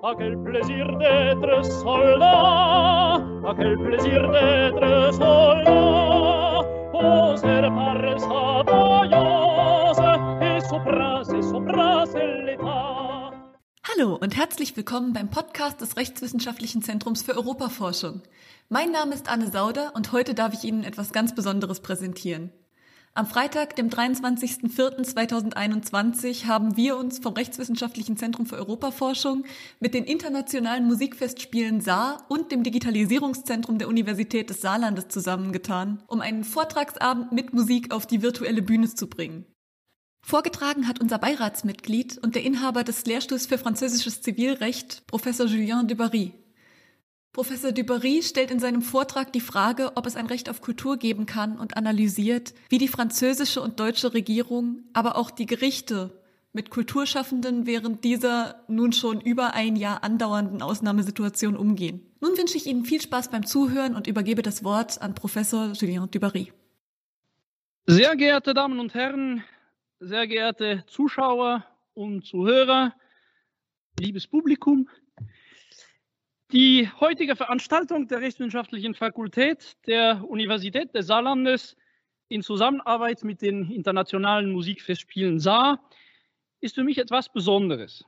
Ah, quel plaisir d'être soldat, ah, quel plaisir d'être soldat, poser par sa vaillance et son prince l'État. Hallo und herzlich willkommen beim Podcast des Rechtswissenschaftlichen Zentrums für Europaforschung. Mein Name ist Anne Sauder und heute darf ich Ihnen etwas ganz Besonderes präsentieren. Am Freitag, dem 23.04.2021, haben wir uns vom Rechtswissenschaftlichen Zentrum für Europaforschung mit den internationalen Musikfestspielen Saar und dem Digitalisierungszentrum der Universität des Saarlandes zusammengetan, um einen Vortragsabend mit Musik auf die virtuelle Bühne zu bringen. Vorgetragen hat unser Beiratsmitglied und der Inhaber des Lehrstuhls für französisches Zivilrecht, Professor Julien Dubarry. Professor Dubarry stellt in seinem Vortrag die Frage, ob es ein Recht auf Kultur geben kann und analysiert, wie die französische und deutsche Regierung, aber auch die Gerichte mit Kulturschaffenden während dieser nun schon über ein Jahr andauernden Ausnahmesituation umgehen. Nun wünsche ich Ihnen viel Spaß beim Zuhören und übergebe das Wort an Professor Julien Dubarry. Sehr geehrte Damen und Herren, sehr geehrte Zuschauer und Zuhörer, liebes Publikum, die heutige Veranstaltung der Rechtswissenschaftlichen Fakultät der Universität des Saarlandes in Zusammenarbeit mit den internationalen Musikfestspielen Saar ist für mich etwas Besonderes.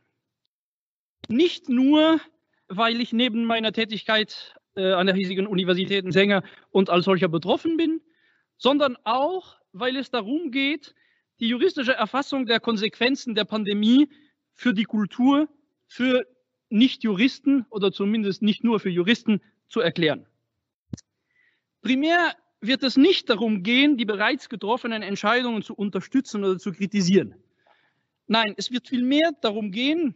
Nicht nur, weil ich neben meiner Tätigkeit äh, an der hiesigen Universität Sänger und als solcher betroffen bin, sondern auch, weil es darum geht, die juristische Erfassung der Konsequenzen der Pandemie für die Kultur, für nicht-Juristen oder zumindest nicht nur für Juristen zu erklären. Primär wird es nicht darum gehen, die bereits getroffenen Entscheidungen zu unterstützen oder zu kritisieren. Nein, es wird vielmehr darum gehen,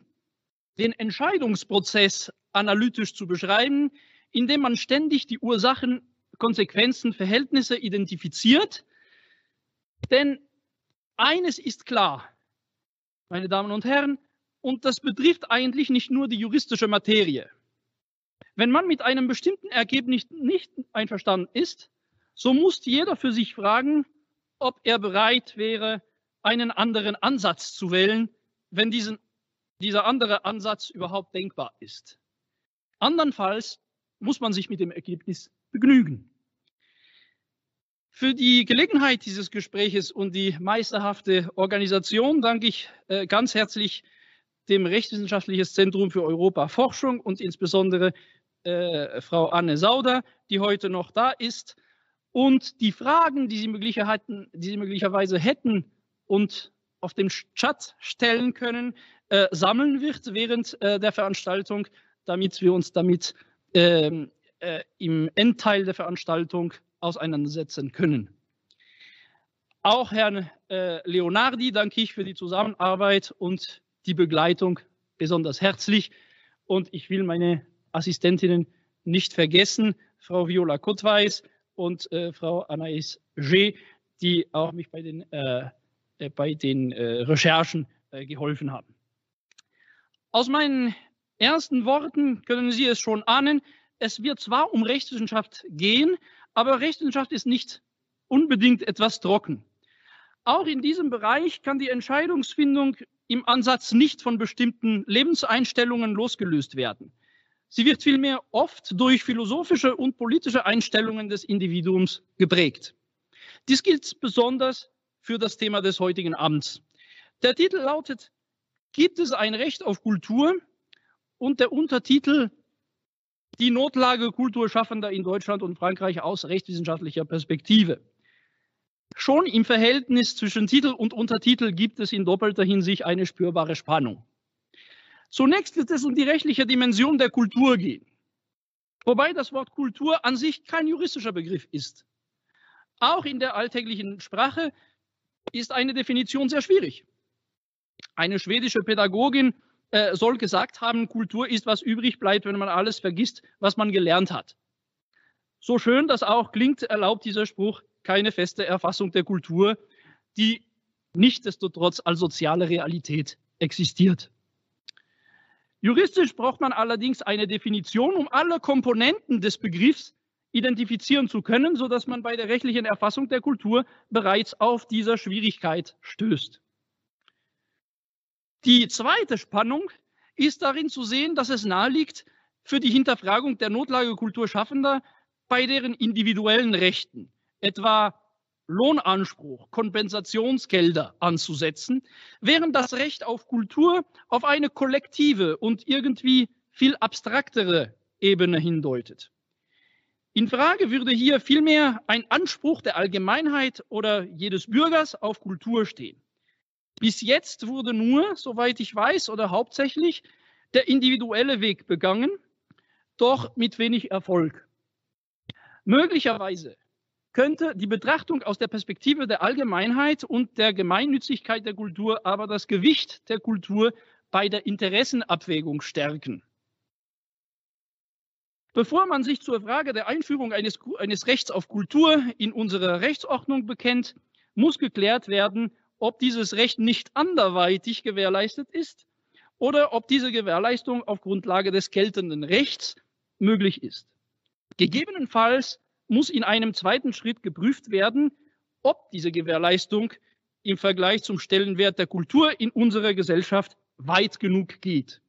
den Entscheidungsprozess analytisch zu beschreiben, indem man ständig die Ursachen, Konsequenzen, Verhältnisse identifiziert. Denn eines ist klar, meine Damen und Herren, und das betrifft eigentlich nicht nur die juristische Materie. Wenn man mit einem bestimmten Ergebnis nicht einverstanden ist, so muss jeder für sich fragen, ob er bereit wäre, einen anderen Ansatz zu wählen, wenn diesen, dieser andere Ansatz überhaupt denkbar ist. Andernfalls muss man sich mit dem Ergebnis begnügen. Für die Gelegenheit dieses Gespräches und die meisterhafte Organisation danke ich äh, ganz herzlich dem Rechtswissenschaftliches Zentrum für Europa Forschung und insbesondere äh, Frau Anne Sauder, die heute noch da ist und die Fragen, die Sie, die Sie möglicherweise hätten und auf dem Chat stellen können, äh, sammeln wird während äh, der Veranstaltung, damit wir uns damit ähm, äh, im Endteil der Veranstaltung auseinandersetzen können. Auch Herrn äh, Leonardi danke ich für die Zusammenarbeit und die Begleitung besonders herzlich. Und ich will meine Assistentinnen nicht vergessen, Frau Viola Kottweis und äh, Frau Anaïs G., die auch mich bei den, äh, äh, bei den äh, Recherchen äh, geholfen haben. Aus meinen ersten Worten können Sie es schon ahnen, es wird zwar um Rechtswissenschaft gehen, aber Rechtswissenschaft ist nicht unbedingt etwas trocken. Auch in diesem Bereich kann die Entscheidungsfindung im Ansatz nicht von bestimmten Lebenseinstellungen losgelöst werden. Sie wird vielmehr oft durch philosophische und politische Einstellungen des Individuums geprägt. Dies gilt besonders für das Thema des heutigen Abends. Der Titel lautet, gibt es ein Recht auf Kultur? Und der Untertitel, die Notlage Kulturschaffender in Deutschland und Frankreich aus rechtswissenschaftlicher Perspektive. Schon im Verhältnis zwischen Titel und Untertitel gibt es in doppelter Hinsicht eine spürbare Spannung. Zunächst wird es um die rechtliche Dimension der Kultur gehen, wobei das Wort Kultur an sich kein juristischer Begriff ist. Auch in der alltäglichen Sprache ist eine Definition sehr schwierig. Eine schwedische Pädagogin äh, soll gesagt haben, Kultur ist, was übrig bleibt, wenn man alles vergisst, was man gelernt hat. So schön das auch klingt, erlaubt dieser Spruch keine feste Erfassung der Kultur, die nichtdestotrotz als soziale Realität existiert. Juristisch braucht man allerdings eine Definition, um alle Komponenten des Begriffs identifizieren zu können, sodass man bei der rechtlichen Erfassung der Kultur bereits auf dieser Schwierigkeit stößt. Die zweite Spannung ist darin zu sehen, dass es naheliegt, für die Hinterfragung der Notlage Kulturschaffender bei deren individuellen Rechten, etwa Lohnanspruch, Kompensationsgelder anzusetzen, während das Recht auf Kultur auf eine kollektive und irgendwie viel abstraktere Ebene hindeutet. In Frage würde hier vielmehr ein Anspruch der Allgemeinheit oder jedes Bürgers auf Kultur stehen. Bis jetzt wurde nur, soweit ich weiß, oder hauptsächlich der individuelle Weg begangen, doch mit wenig Erfolg. Möglicherweise könnte die Betrachtung aus der Perspektive der Allgemeinheit und der Gemeinnützigkeit der Kultur aber das Gewicht der Kultur bei der Interessenabwägung stärken. Bevor man sich zur Frage der Einführung eines, eines Rechts auf Kultur in unsere Rechtsordnung bekennt, muss geklärt werden, ob dieses Recht nicht anderweitig gewährleistet ist oder ob diese Gewährleistung auf Grundlage des geltenden Rechts möglich ist. Gegebenenfalls muss in einem zweiten Schritt geprüft werden, ob diese Gewährleistung im Vergleich zum Stellenwert der Kultur in unserer Gesellschaft weit genug geht.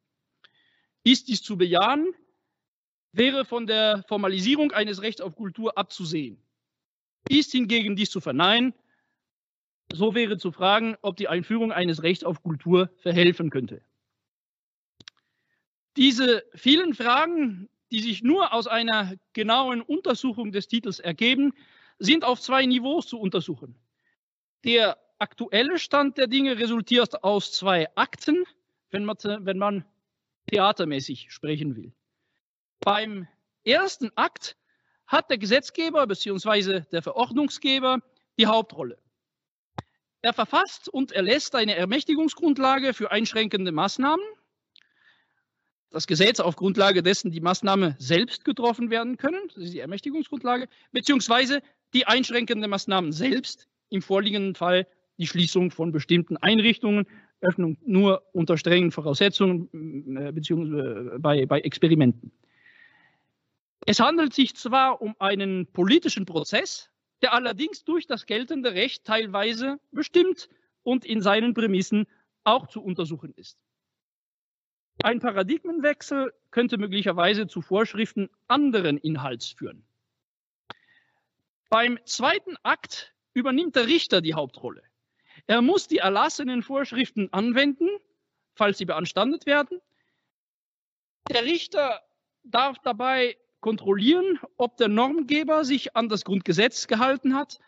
Ist dies zu bejahen, wäre von der Formalisierung eines Rechts auf Kultur abzusehen. Ist hingegen dies zu verneinen, so wäre zu fragen, ob die Einführung eines Rechts auf Kultur verhelfen könnte. Diese vielen Fragen die sich nur aus einer genauen Untersuchung des Titels ergeben, sind auf zwei Niveaus zu untersuchen. Der aktuelle Stand der Dinge resultiert aus zwei Akten, wenn man, wenn man theatermäßig sprechen will. Beim ersten Akt hat der Gesetzgeber bzw. der Verordnungsgeber die Hauptrolle. Er verfasst und erlässt eine Ermächtigungsgrundlage für einschränkende Maßnahmen das Gesetz auf Grundlage dessen die Maßnahme selbst getroffen werden können, das ist die Ermächtigungsgrundlage, beziehungsweise die einschränkenden Maßnahmen selbst, im vorliegenden Fall die Schließung von bestimmten Einrichtungen, Öffnung nur unter strengen Voraussetzungen, äh, beziehungsweise bei, bei Experimenten. Es handelt sich zwar um einen politischen Prozess, der allerdings durch das geltende Recht teilweise bestimmt und in seinen Prämissen auch zu untersuchen ist. Ein Paradigmenwechsel könnte möglicherweise zu Vorschriften anderen Inhalts führen. Beim zweiten Akt übernimmt der Richter die Hauptrolle. Er muss die erlassenen Vorschriften anwenden, falls sie beanstandet werden. Der Richter darf dabei kontrollieren, ob der Normgeber sich an das Grundgesetz gehalten hat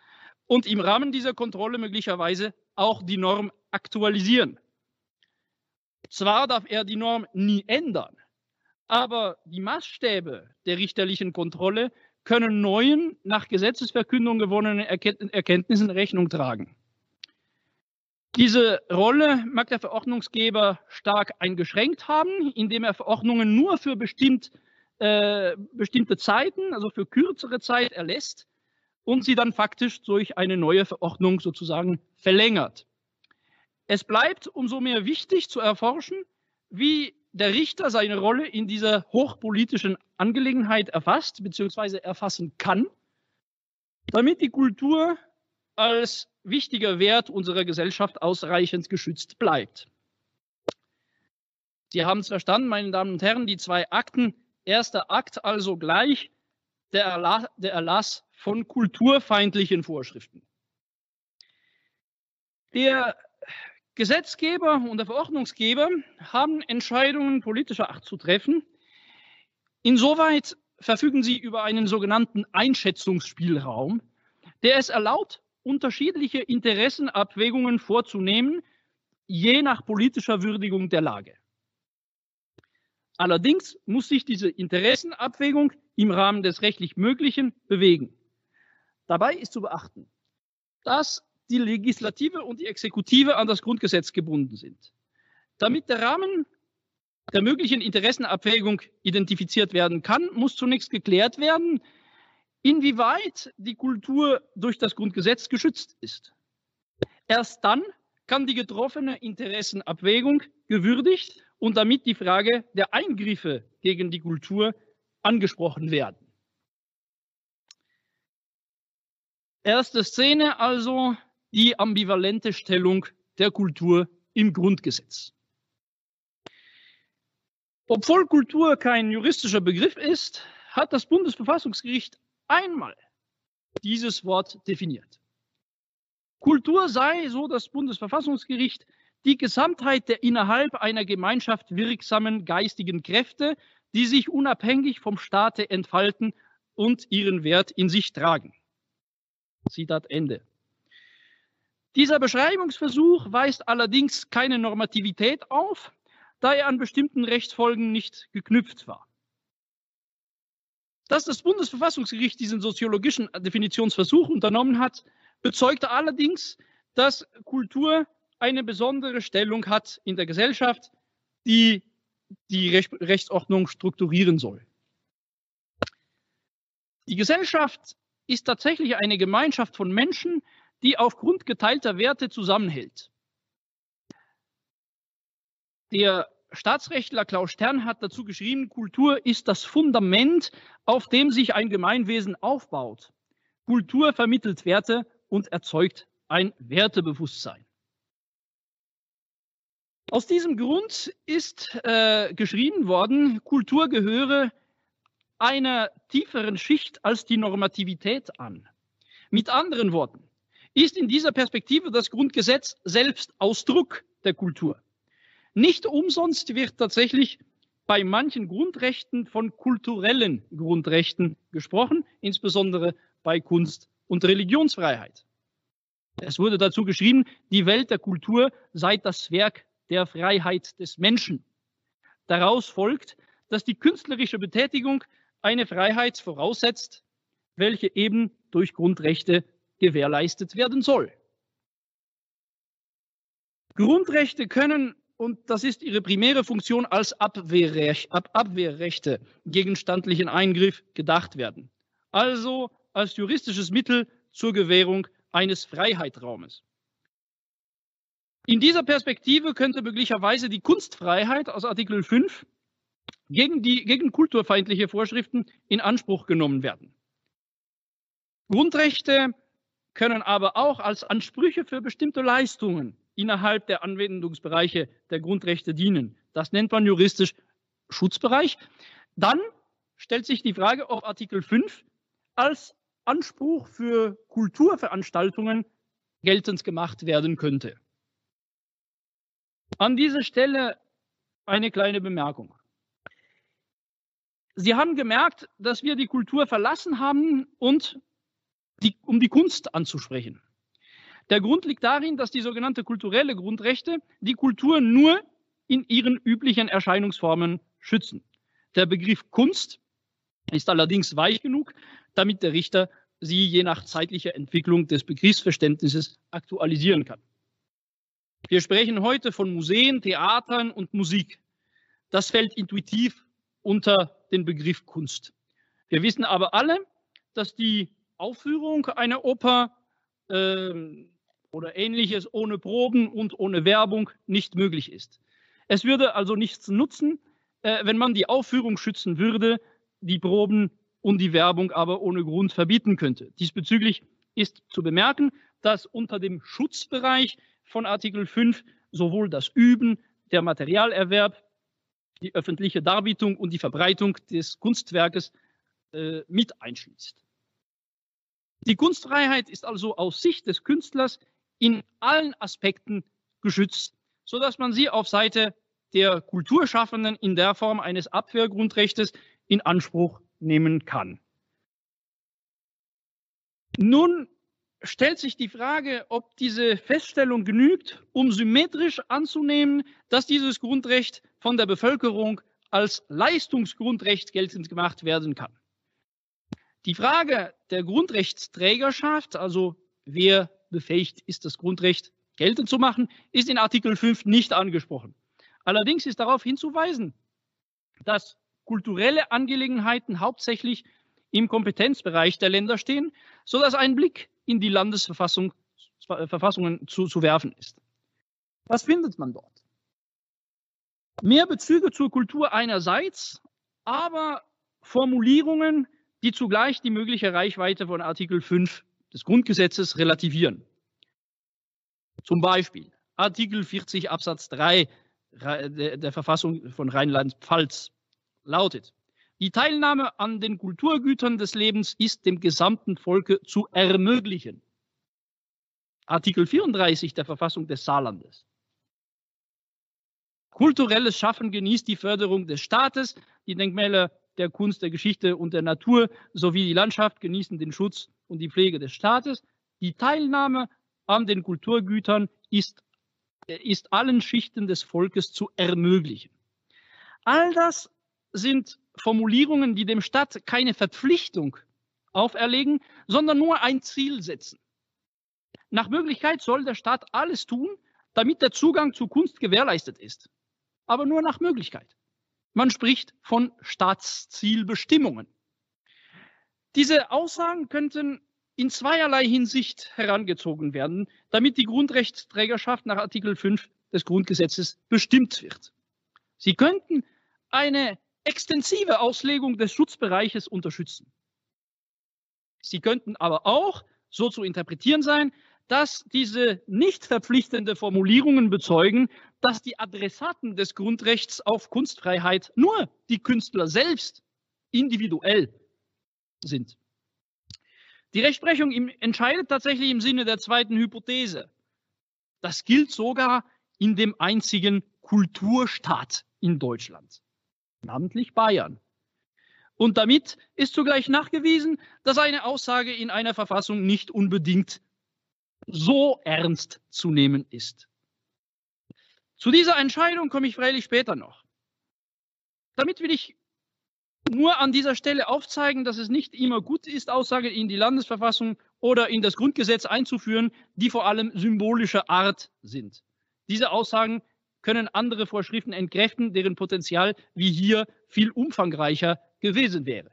und im Rahmen dieser Kontrolle möglicherweise auch die Norm aktualisieren. Zwar darf er die Norm nie ändern, aber die Maßstäbe der richterlichen Kontrolle können neuen, nach Gesetzesverkündung gewonnenen Erkenntnissen Rechnung tragen. Diese Rolle mag der Verordnungsgeber stark eingeschränkt haben, indem er Verordnungen nur für bestimmt, äh, bestimmte Zeiten, also für kürzere Zeit erlässt und sie dann faktisch durch eine neue Verordnung sozusagen verlängert. Es bleibt umso mehr wichtig zu erforschen, wie der Richter seine Rolle in dieser hochpolitischen Angelegenheit erfasst bzw. erfassen kann, damit die Kultur als wichtiger Wert unserer Gesellschaft ausreichend geschützt bleibt. Sie haben es verstanden, meine Damen und Herren, die zwei Akten. Erster Akt also gleich der Erlass, der Erlass von kulturfeindlichen Vorschriften. Der Gesetzgeber und der Verordnungsgeber haben Entscheidungen politischer Art zu treffen. Insoweit verfügen sie über einen sogenannten Einschätzungsspielraum, der es erlaubt, unterschiedliche Interessenabwägungen vorzunehmen, je nach politischer Würdigung der Lage. Allerdings muss sich diese Interessenabwägung im Rahmen des rechtlich Möglichen bewegen. Dabei ist zu beachten, dass die Legislative und die Exekutive an das Grundgesetz gebunden sind. Damit der Rahmen der möglichen Interessenabwägung identifiziert werden kann, muss zunächst geklärt werden, inwieweit die Kultur durch das Grundgesetz geschützt ist. Erst dann kann die getroffene Interessenabwägung gewürdigt und damit die Frage der Eingriffe gegen die Kultur angesprochen werden. Erste Szene also die ambivalente Stellung der Kultur im Grundgesetz. Obwohl Kultur kein juristischer Begriff ist, hat das Bundesverfassungsgericht einmal dieses Wort definiert. Kultur sei, so das Bundesverfassungsgericht, die Gesamtheit der innerhalb einer Gemeinschaft wirksamen geistigen Kräfte, die sich unabhängig vom Staate entfalten und ihren Wert in sich tragen. Zitat Ende. Dieser Beschreibungsversuch weist allerdings keine Normativität auf, da er an bestimmten Rechtsfolgen nicht geknüpft war. Dass das Bundesverfassungsgericht diesen soziologischen Definitionsversuch unternommen hat, bezeugte allerdings, dass Kultur eine besondere Stellung hat in der Gesellschaft, die die Rechtsordnung strukturieren soll. Die Gesellschaft ist tatsächlich eine Gemeinschaft von Menschen, die aufgrund geteilter Werte zusammenhält. Der Staatsrechtler Klaus Stern hat dazu geschrieben, Kultur ist das Fundament, auf dem sich ein Gemeinwesen aufbaut. Kultur vermittelt Werte und erzeugt ein Wertebewusstsein. Aus diesem Grund ist äh, geschrieben worden, Kultur gehöre einer tieferen Schicht als die Normativität an. Mit anderen Worten, ist in dieser Perspektive das Grundgesetz selbst Ausdruck der Kultur. Nicht umsonst wird tatsächlich bei manchen Grundrechten von kulturellen Grundrechten gesprochen, insbesondere bei Kunst- und Religionsfreiheit. Es wurde dazu geschrieben, die Welt der Kultur sei das Werk der Freiheit des Menschen. Daraus folgt, dass die künstlerische Betätigung eine Freiheit voraussetzt, welche eben durch Grundrechte gewährleistet werden soll. Grundrechte können und das ist ihre primäre Funktion als Abwehrrecht, Ab Abwehrrechte gegen standlichen Eingriff gedacht werden. Also als juristisches Mittel zur Gewährung eines Freiheitraumes. In dieser Perspektive könnte möglicherweise die Kunstfreiheit aus Artikel 5 gegen, die, gegen kulturfeindliche Vorschriften in Anspruch genommen werden. Grundrechte können aber auch als Ansprüche für bestimmte Leistungen innerhalb der Anwendungsbereiche der Grundrechte dienen. Das nennt man juristisch Schutzbereich. Dann stellt sich die Frage, ob Artikel 5 als Anspruch für Kulturveranstaltungen geltend gemacht werden könnte. An dieser Stelle eine kleine Bemerkung. Sie haben gemerkt, dass wir die Kultur verlassen haben und die, um die Kunst anzusprechen. Der Grund liegt darin, dass die sogenannte kulturelle Grundrechte die Kultur nur in ihren üblichen Erscheinungsformen schützen. Der Begriff Kunst ist allerdings weich genug, damit der Richter sie je nach zeitlicher Entwicklung des Begriffsverständnisses aktualisieren kann. Wir sprechen heute von Museen, Theatern und Musik. Das fällt intuitiv unter den Begriff Kunst. Wir wissen aber alle, dass die Aufführung einer Oper ähm, oder ähnliches ohne Proben und ohne Werbung nicht möglich ist. Es würde also nichts nutzen, äh, wenn man die Aufführung schützen würde, die Proben und die Werbung aber ohne Grund verbieten könnte. Diesbezüglich ist zu bemerken, dass unter dem Schutzbereich von Artikel 5 sowohl das Üben, der Materialerwerb, die öffentliche Darbietung und die Verbreitung des Kunstwerkes äh, mit einschließt. Die Kunstfreiheit ist also aus Sicht des Künstlers in allen Aspekten geschützt, sodass man sie auf Seite der Kulturschaffenden in der Form eines Abwehrgrundrechtes in Anspruch nehmen kann. Nun stellt sich die Frage, ob diese Feststellung genügt, um symmetrisch anzunehmen, dass dieses Grundrecht von der Bevölkerung als Leistungsgrundrecht geltend gemacht werden kann. Die Frage der Grundrechtsträgerschaft, also wer befähigt ist, das Grundrecht geltend zu machen, ist in Artikel 5 nicht angesprochen. Allerdings ist darauf hinzuweisen, dass kulturelle Angelegenheiten hauptsächlich im Kompetenzbereich der Länder stehen, sodass ein Blick in die Landesverfassungen zu, zu werfen ist. Was findet man dort? Mehr Bezüge zur Kultur einerseits, aber Formulierungen, die zugleich die mögliche Reichweite von Artikel 5 des Grundgesetzes relativieren. Zum Beispiel Artikel 40 Absatz 3 der, der Verfassung von Rheinland-Pfalz lautet. Die Teilnahme an den Kulturgütern des Lebens ist dem gesamten Volke zu ermöglichen. Artikel 34 der Verfassung des Saarlandes. Kulturelles Schaffen genießt die Förderung des Staates. Die Denkmäler der Kunst, der Geschichte und der Natur sowie die Landschaft genießen den Schutz und die Pflege des Staates. Die Teilnahme an den Kulturgütern ist, ist allen Schichten des Volkes zu ermöglichen. All das sind Formulierungen, die dem Staat keine Verpflichtung auferlegen, sondern nur ein Ziel setzen. Nach Möglichkeit soll der Staat alles tun, damit der Zugang zu Kunst gewährleistet ist. Aber nur nach Möglichkeit. Man spricht von Staatszielbestimmungen. Diese Aussagen könnten in zweierlei Hinsicht herangezogen werden, damit die Grundrechtsträgerschaft nach Artikel 5 des Grundgesetzes bestimmt wird. Sie könnten eine extensive Auslegung des Schutzbereiches unterstützen. Sie könnten aber auch so zu interpretieren sein, dass diese nicht verpflichtende Formulierungen bezeugen, dass die Adressaten des Grundrechts auf Kunstfreiheit nur die Künstler selbst individuell sind. Die Rechtsprechung entscheidet tatsächlich im Sinne der zweiten Hypothese. Das gilt sogar in dem einzigen Kulturstaat in Deutschland, namentlich Bayern. Und damit ist zugleich nachgewiesen, dass eine Aussage in einer Verfassung nicht unbedingt so ernst zu nehmen ist. Zu dieser Entscheidung komme ich freilich später noch. Damit will ich nur an dieser Stelle aufzeigen, dass es nicht immer gut ist, Aussagen in die Landesverfassung oder in das Grundgesetz einzuführen, die vor allem symbolischer Art sind. Diese Aussagen können andere Vorschriften entkräften, deren Potenzial wie hier viel umfangreicher gewesen wäre.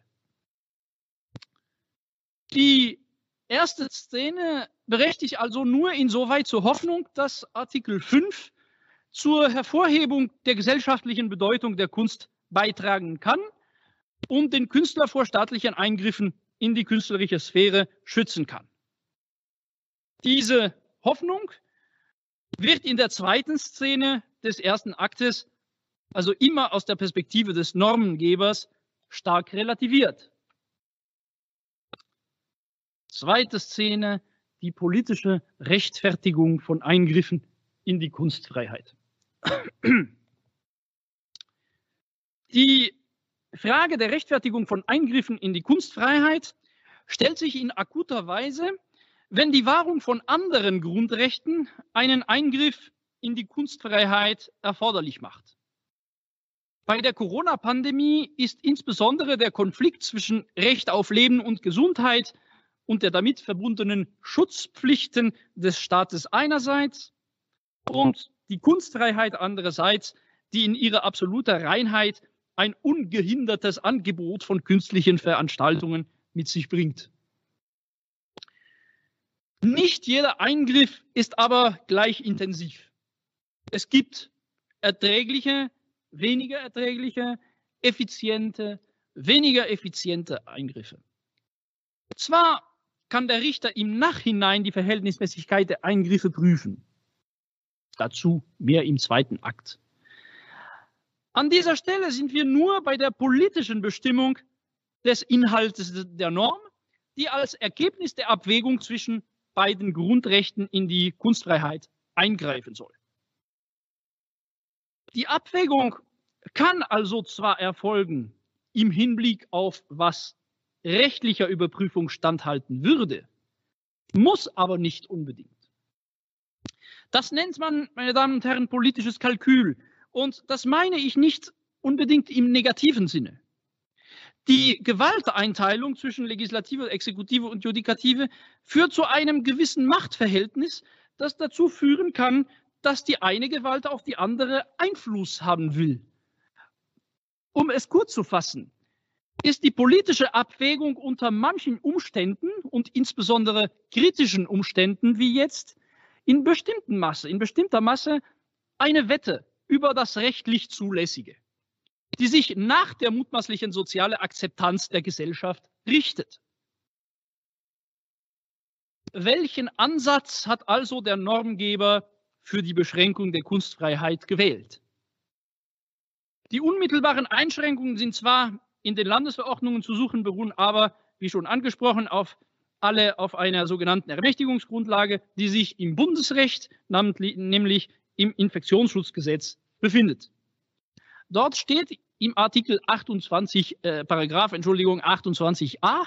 Die erste Szene berechtigt also nur insoweit zur Hoffnung, dass Artikel 5 zur Hervorhebung der gesellschaftlichen Bedeutung der Kunst beitragen kann und den Künstler vor staatlichen Eingriffen in die künstlerische Sphäre schützen kann. Diese Hoffnung wird in der zweiten Szene des ersten Aktes, also immer aus der Perspektive des Normengebers, stark relativiert. Zweite Szene, die politische Rechtfertigung von Eingriffen in die Kunstfreiheit. Die Frage der Rechtfertigung von Eingriffen in die Kunstfreiheit stellt sich in akuter Weise, wenn die Wahrung von anderen Grundrechten einen Eingriff in die Kunstfreiheit erforderlich macht. Bei der Corona-Pandemie ist insbesondere der Konflikt zwischen Recht auf Leben und Gesundheit und der damit verbundenen Schutzpflichten des Staates einerseits und die Kunstfreiheit andererseits, die in ihrer absoluter Reinheit ein ungehindertes Angebot von künstlichen Veranstaltungen mit sich bringt. Nicht jeder Eingriff ist aber gleich intensiv. Es gibt erträgliche, weniger erträgliche, effiziente, weniger effiziente Eingriffe. Zwar kann der Richter im Nachhinein die Verhältnismäßigkeit der Eingriffe prüfen. Dazu mehr im zweiten Akt. An dieser Stelle sind wir nur bei der politischen Bestimmung des Inhaltes der Norm, die als Ergebnis der Abwägung zwischen beiden Grundrechten in die Kunstfreiheit eingreifen soll. Die Abwägung kann also zwar erfolgen im Hinblick auf was rechtlicher Überprüfung standhalten würde, muss aber nicht unbedingt. Das nennt man, meine Damen und Herren, politisches Kalkül. Und das meine ich nicht unbedingt im negativen Sinne. Die Gewalteinteilung zwischen Legislative, Exekutive und Judikative führt zu einem gewissen Machtverhältnis, das dazu führen kann, dass die eine Gewalt auf die andere Einfluss haben will. Um es kurz zu fassen, ist die politische Abwägung unter manchen Umständen und insbesondere kritischen Umständen wie jetzt in bestimmten Masse, in bestimmter Masse eine Wette über das rechtlich Zulässige, die sich nach der mutmaßlichen sozialen Akzeptanz der Gesellschaft richtet. Welchen Ansatz hat also der Normgeber für die Beschränkung der Kunstfreiheit gewählt? Die unmittelbaren Einschränkungen sind zwar in den Landesverordnungen zu suchen, beruhen aber, wie schon angesprochen, auf alle auf einer sogenannten Ermächtigungsgrundlage, die sich im Bundesrecht, nämlich im Infektionsschutzgesetz, befindet. Dort steht im Artikel 28, äh, Paragraph, Entschuldigung, 28a,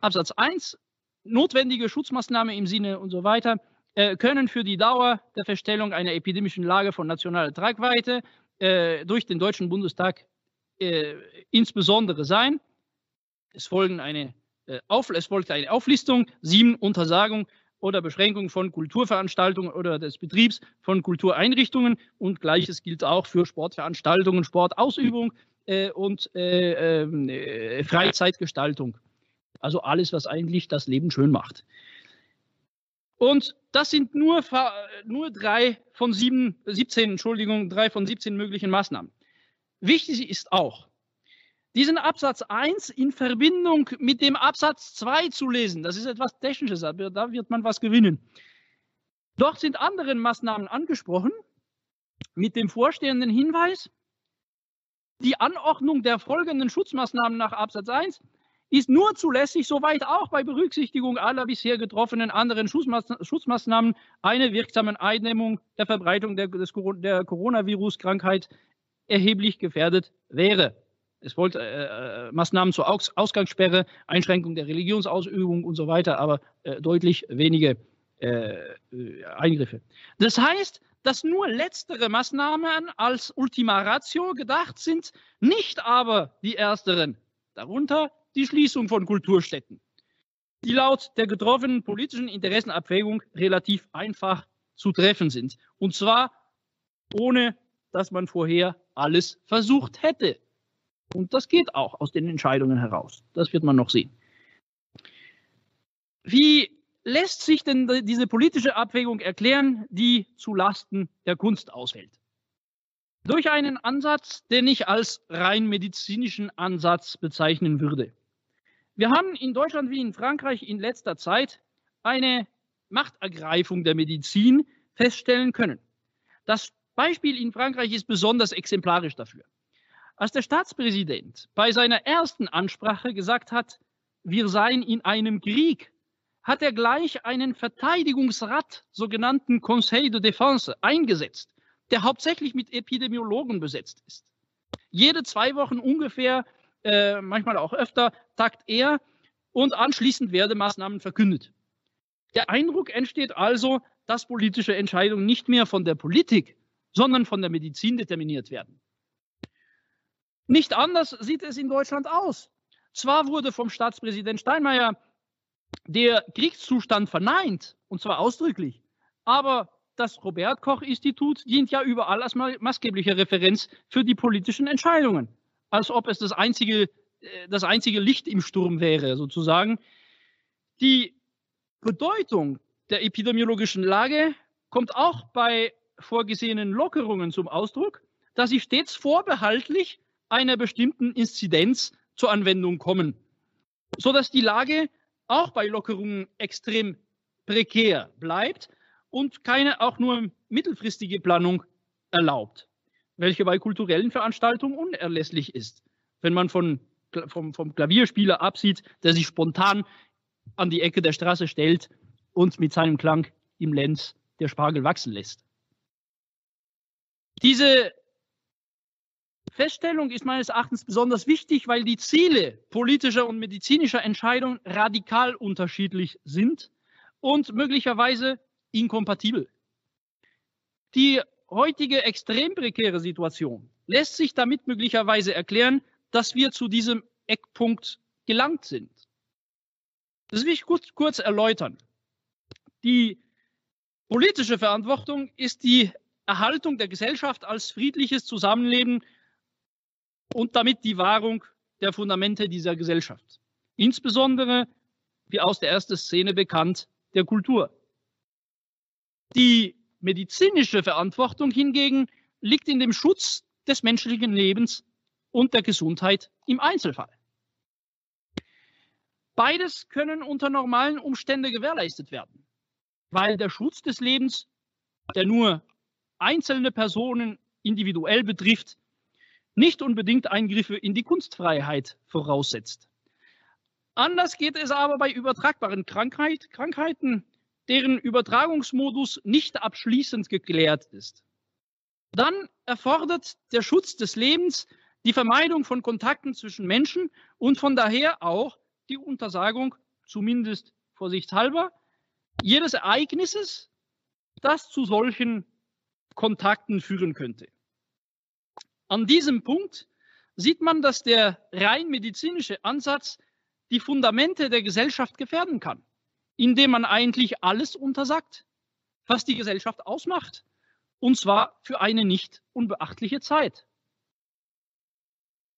Absatz 1, notwendige Schutzmaßnahmen im Sinne und so weiter äh, können für die Dauer der Feststellung einer epidemischen Lage von nationaler Tragweite äh, durch den Deutschen Bundestag äh, insbesondere sein. Es, folgen eine, äh, auf, es folgt eine Auflistung, sieben Untersagung oder Beschränkung von Kulturveranstaltungen oder des Betriebs von Kultureinrichtungen und gleiches gilt auch für Sportveranstaltungen, Sportausübung äh, und äh, ähm, äh, Freizeitgestaltung. Also alles, was eigentlich das Leben schön macht. Und das sind nur, nur drei von sieben, 17, Entschuldigung, drei von 17 möglichen Maßnahmen. Wichtig ist auch, diesen Absatz 1 in Verbindung mit dem Absatz 2 zu lesen. Das ist etwas Technisches, aber da wird man was gewinnen. Dort sind andere Maßnahmen angesprochen mit dem vorstehenden Hinweis, die Anordnung der folgenden Schutzmaßnahmen nach Absatz 1 ist nur zulässig, soweit auch bei Berücksichtigung aller bisher getroffenen anderen Schutzmaßnahmen eine wirksame Eindämmung der Verbreitung der, der Coronavirus-Krankheit erheblich gefährdet wäre. Es wollte äh, äh, Maßnahmen zur Aus Ausgangssperre, Einschränkung der Religionsausübung und so weiter, aber äh, deutlich wenige äh, äh, Eingriffe. Das heißt, dass nur letztere Maßnahmen als Ultima Ratio gedacht sind, nicht aber die ersteren. Darunter die Schließung von Kulturstätten, die laut der getroffenen politischen Interessenabwägung relativ einfach zu treffen sind. Und zwar ohne, dass man vorher alles versucht hätte. Und das geht auch aus den Entscheidungen heraus. Das wird man noch sehen. Wie lässt sich denn diese politische Abwägung erklären, die zu Lasten der Kunst ausfällt? Durch einen Ansatz, den ich als rein medizinischen Ansatz bezeichnen würde. Wir haben in Deutschland wie in Frankreich in letzter Zeit eine Machtergreifung der Medizin feststellen können. Das Beispiel in Frankreich ist besonders exemplarisch dafür. Als der Staatspräsident bei seiner ersten Ansprache gesagt hat, wir seien in einem Krieg, hat er gleich einen Verteidigungsrat, sogenannten Conseil de Défense, eingesetzt, der hauptsächlich mit Epidemiologen besetzt ist. Jede zwei Wochen ungefähr äh, manchmal auch öfter, tagt er und anschließend werden Maßnahmen verkündet. Der Eindruck entsteht also, dass politische Entscheidungen nicht mehr von der Politik, sondern von der Medizin determiniert werden. Nicht anders sieht es in Deutschland aus. Zwar wurde vom Staatspräsident Steinmeier der Kriegszustand verneint, und zwar ausdrücklich, aber das Robert Koch Institut dient ja überall als maßgebliche Referenz für die politischen Entscheidungen als ob es das einzige, äh, das einzige Licht im Sturm wäre, sozusagen. Die Bedeutung der epidemiologischen Lage kommt auch bei vorgesehenen Lockerungen zum Ausdruck, dass sie stets vorbehaltlich einer bestimmten Inzidenz zur Anwendung kommen, sodass die Lage auch bei Lockerungen extrem prekär bleibt und keine auch nur mittelfristige Planung erlaubt welche bei kulturellen Veranstaltungen unerlässlich ist. Wenn man von, vom, vom Klavierspieler absieht, der sich spontan an die Ecke der Straße stellt und mit seinem Klang im Lenz der Spargel wachsen lässt. Diese Feststellung ist meines Erachtens besonders wichtig, weil die Ziele politischer und medizinischer Entscheidungen radikal unterschiedlich sind und möglicherweise inkompatibel. Die heutige extrem prekäre Situation lässt sich damit möglicherweise erklären, dass wir zu diesem Eckpunkt gelangt sind. Das will ich kurz, kurz erläutern. Die politische Verantwortung ist die Erhaltung der Gesellschaft als friedliches Zusammenleben und damit die Wahrung der Fundamente dieser Gesellschaft. Insbesondere, wie aus der ersten Szene bekannt, der Kultur. Die medizinische Verantwortung hingegen liegt in dem Schutz des menschlichen Lebens und der Gesundheit im Einzelfall. Beides können unter normalen Umständen gewährleistet werden, weil der Schutz des Lebens, der nur einzelne Personen individuell betrifft, nicht unbedingt Eingriffe in die Kunstfreiheit voraussetzt. Anders geht es aber bei übertragbaren Krankheit, Krankheiten, deren Übertragungsmodus nicht abschließend geklärt ist. Dann erfordert der Schutz des Lebens die Vermeidung von Kontakten zwischen Menschen und von daher auch die Untersagung, zumindest vorsichtshalber, jedes Ereignisses, das zu solchen Kontakten führen könnte. An diesem Punkt sieht man, dass der rein medizinische Ansatz die Fundamente der Gesellschaft gefährden kann, indem man eigentlich alles untersagt, was die Gesellschaft ausmacht, und zwar für eine nicht unbeachtliche Zeit.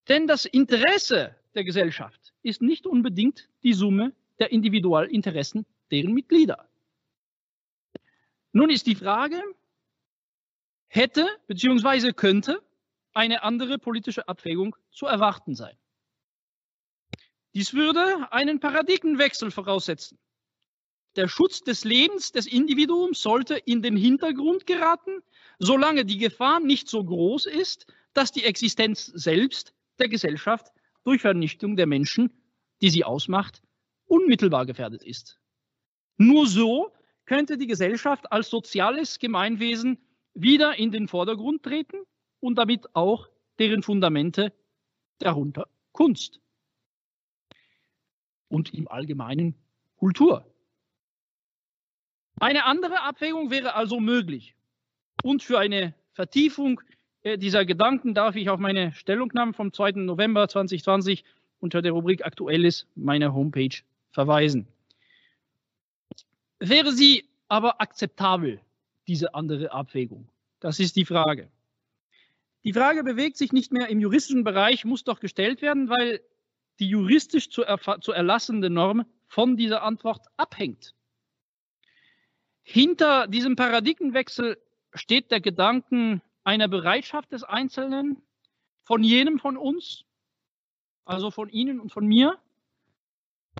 Denn das Interesse der Gesellschaft ist nicht unbedingt die Summe der Individualinteressen deren Mitglieder. Nun ist die Frage, hätte bzw. könnte eine andere politische Abwägung zu erwarten sein. Dies würde einen Paradigmenwechsel voraussetzen. Der Schutz des Lebens des Individuums sollte in den Hintergrund geraten, solange die Gefahr nicht so groß ist, dass die Existenz selbst der Gesellschaft durch Vernichtung der Menschen, die sie ausmacht, unmittelbar gefährdet ist. Nur so könnte die Gesellschaft als soziales Gemeinwesen wieder in den Vordergrund treten und damit auch deren Fundamente, darunter Kunst und im Allgemeinen Kultur. Eine andere Abwägung wäre also möglich. Und für eine Vertiefung äh, dieser Gedanken darf ich auf meine Stellungnahme vom 2. November 2020 unter der Rubrik Aktuelles meiner Homepage verweisen. Wäre sie aber akzeptabel, diese andere Abwägung? Das ist die Frage. Die Frage bewegt sich nicht mehr im juristischen Bereich, muss doch gestellt werden, weil die juristisch zu, zu erlassende Norm von dieser Antwort abhängt. Hinter diesem Paradigmenwechsel steht der Gedanken einer Bereitschaft des Einzelnen, von jenem von uns, also von Ihnen und von mir,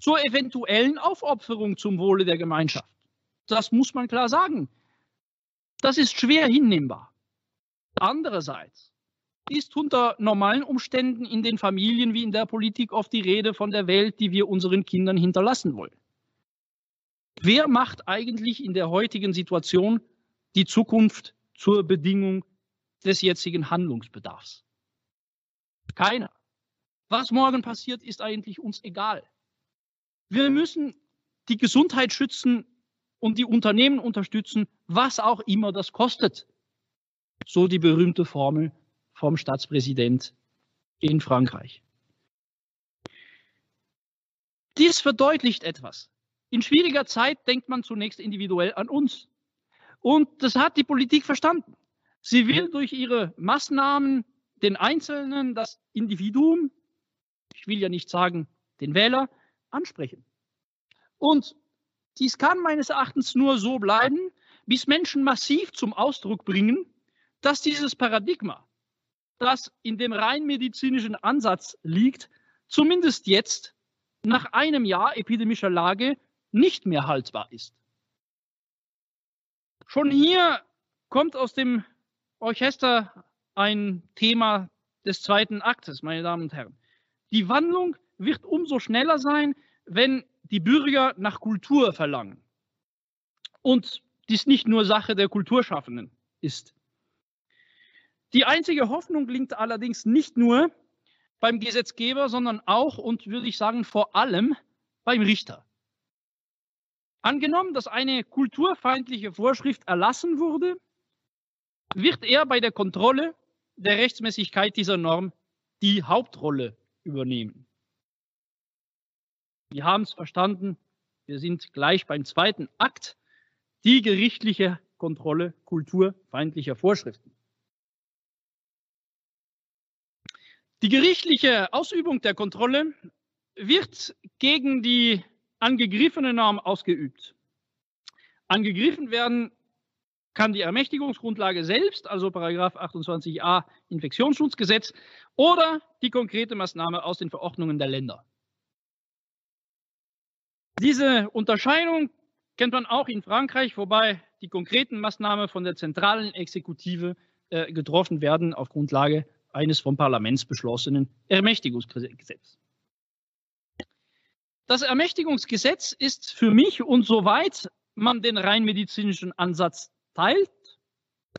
zur eventuellen Aufopferung zum Wohle der Gemeinschaft. Das muss man klar sagen. Das ist schwer hinnehmbar. Andererseits ist unter normalen Umständen in den Familien wie in der Politik oft die Rede von der Welt, die wir unseren Kindern hinterlassen wollen. Wer macht eigentlich in der heutigen Situation die Zukunft zur Bedingung des jetzigen Handlungsbedarfs? Keiner. Was morgen passiert, ist eigentlich uns egal. Wir müssen die Gesundheit schützen und die Unternehmen unterstützen, was auch immer das kostet. So die berühmte Formel vom Staatspräsident in Frankreich. Dies verdeutlicht etwas. In schwieriger Zeit denkt man zunächst individuell an uns. Und das hat die Politik verstanden. Sie will durch ihre Maßnahmen den Einzelnen, das Individuum, ich will ja nicht sagen den Wähler, ansprechen. Und dies kann meines Erachtens nur so bleiben, bis Menschen massiv zum Ausdruck bringen, dass dieses Paradigma, das in dem rein medizinischen Ansatz liegt, zumindest jetzt nach einem Jahr epidemischer Lage nicht mehr haltbar ist. Schon hier kommt aus dem Orchester ein Thema des zweiten Aktes, meine Damen und Herren. Die Wandlung wird umso schneller sein, wenn die Bürger nach Kultur verlangen. Und dies nicht nur Sache der Kulturschaffenden ist. Die einzige Hoffnung liegt allerdings nicht nur beim Gesetzgeber, sondern auch und würde ich sagen vor allem beim Richter. Angenommen, dass eine kulturfeindliche Vorschrift erlassen wurde, wird er bei der Kontrolle der Rechtsmäßigkeit dieser Norm die Hauptrolle übernehmen. Wir haben es verstanden, wir sind gleich beim zweiten Akt, die gerichtliche Kontrolle kulturfeindlicher Vorschriften. Die gerichtliche Ausübung der Kontrolle wird gegen die angegriffene Norm ausgeübt. Angegriffen werden kann die Ermächtigungsgrundlage selbst, also Paragraph 28a Infektionsschutzgesetz, oder die konkrete Maßnahme aus den Verordnungen der Länder. Diese Unterscheidung kennt man auch in Frankreich, wobei die konkreten Maßnahmen von der zentralen Exekutive äh, getroffen werden auf Grundlage eines vom Parlament beschlossenen Ermächtigungsgesetzes. Das Ermächtigungsgesetz ist für mich und soweit man den rein medizinischen Ansatz teilt,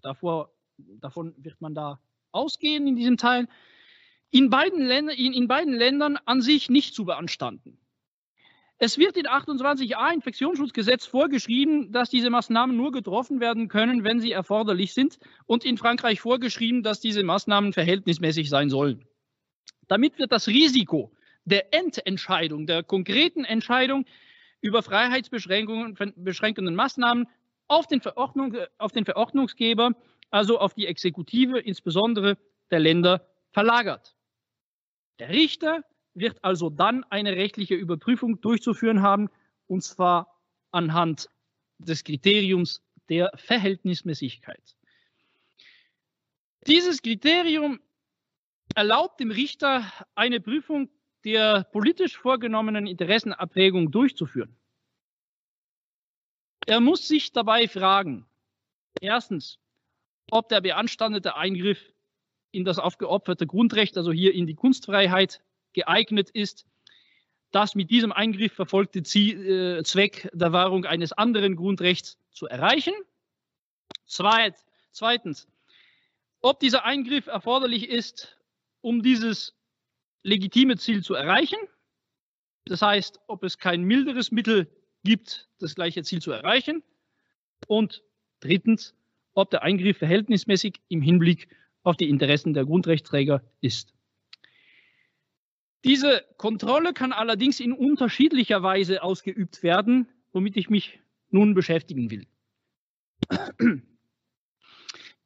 davor, davon wird man da ausgehen in diesem Teil, in beiden, Länder, in, in beiden Ländern an sich nicht zu beanstanden. Es wird in 28a Infektionsschutzgesetz vorgeschrieben, dass diese Maßnahmen nur getroffen werden können, wenn sie erforderlich sind und in Frankreich vorgeschrieben, dass diese Maßnahmen verhältnismäßig sein sollen. Damit wird das Risiko der Ententscheidung, der konkreten Entscheidung über Freiheitsbeschränkungen, beschränkenden Maßnahmen auf den, Verordnung, auf den Verordnungsgeber, also auf die Exekutive, insbesondere der Länder, verlagert. Der Richter wird also dann eine rechtliche Überprüfung durchzuführen haben, und zwar anhand des Kriteriums der Verhältnismäßigkeit. Dieses Kriterium erlaubt dem Richter eine Prüfung der politisch vorgenommenen Interessenabwägung durchzuführen. Er muss sich dabei fragen, erstens, ob der beanstandete Eingriff in das aufgeopferte Grundrecht, also hier in die Kunstfreiheit, geeignet ist, das mit diesem Eingriff verfolgte Ziel, äh, Zweck der Wahrung eines anderen Grundrechts zu erreichen. Zweit, zweitens, ob dieser Eingriff erforderlich ist, um dieses legitime Ziel zu erreichen. Das heißt, ob es kein milderes Mittel gibt, das gleiche Ziel zu erreichen. Und drittens, ob der Eingriff verhältnismäßig im Hinblick auf die Interessen der Grundrechtsträger ist. Diese Kontrolle kann allerdings in unterschiedlicher Weise ausgeübt werden, womit ich mich nun beschäftigen will.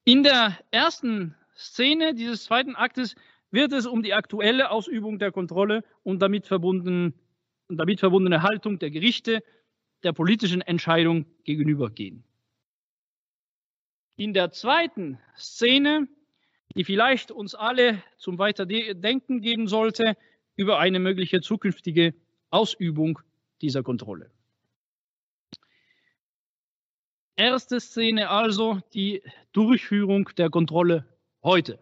In der ersten Szene dieses zweiten Aktes wird es um die aktuelle Ausübung der Kontrolle und damit, verbunden, und damit verbundene Haltung der Gerichte der politischen Entscheidung gegenüber gehen. In der zweiten Szene, die vielleicht uns alle zum Weiterdenken geben sollte, über eine mögliche zukünftige Ausübung dieser Kontrolle. Erste Szene also die Durchführung der Kontrolle heute.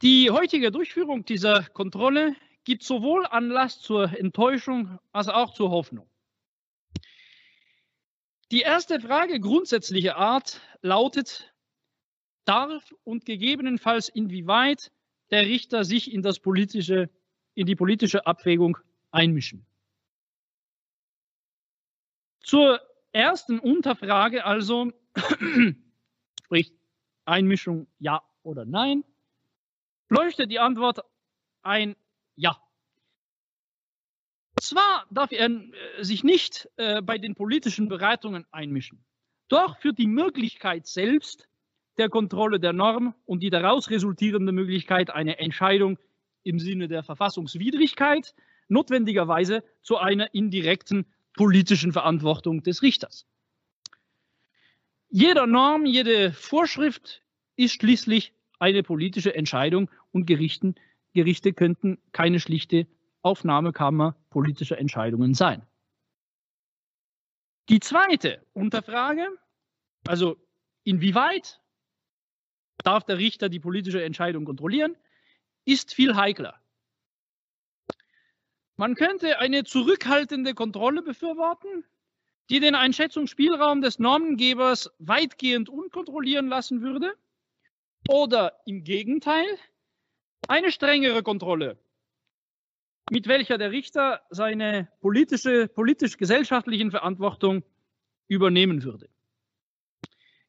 Die heutige Durchführung dieser Kontrolle gibt sowohl Anlass zur Enttäuschung als auch zur Hoffnung. Die erste Frage grundsätzlicher Art lautet, darf und gegebenenfalls inwieweit der Richter sich in das politische, in die politische Abwägung einmischen. Zur ersten Unterfrage also, sprich Einmischung ja oder nein, leuchtet die Antwort ein Ja. Zwar darf er äh, sich nicht äh, bei den politischen Beratungen einmischen, doch für die Möglichkeit selbst der Kontrolle der Norm und die daraus resultierende Möglichkeit, eine Entscheidung im Sinne der Verfassungswidrigkeit notwendigerweise zu einer indirekten politischen Verantwortung des Richters. Jeder Norm, jede Vorschrift ist schließlich eine politische Entscheidung und Gerichten, Gerichte könnten keine schlichte Aufnahmekammer politischer Entscheidungen sein. Die zweite Unterfrage, also inwieweit darf der Richter die politische Entscheidung kontrollieren, ist viel heikler. Man könnte eine zurückhaltende Kontrolle befürworten, die den Einschätzungsspielraum des Normengebers weitgehend unkontrollieren lassen würde, oder im Gegenteil eine strengere Kontrolle, mit welcher der Richter seine politische, politisch-gesellschaftlichen Verantwortung übernehmen würde.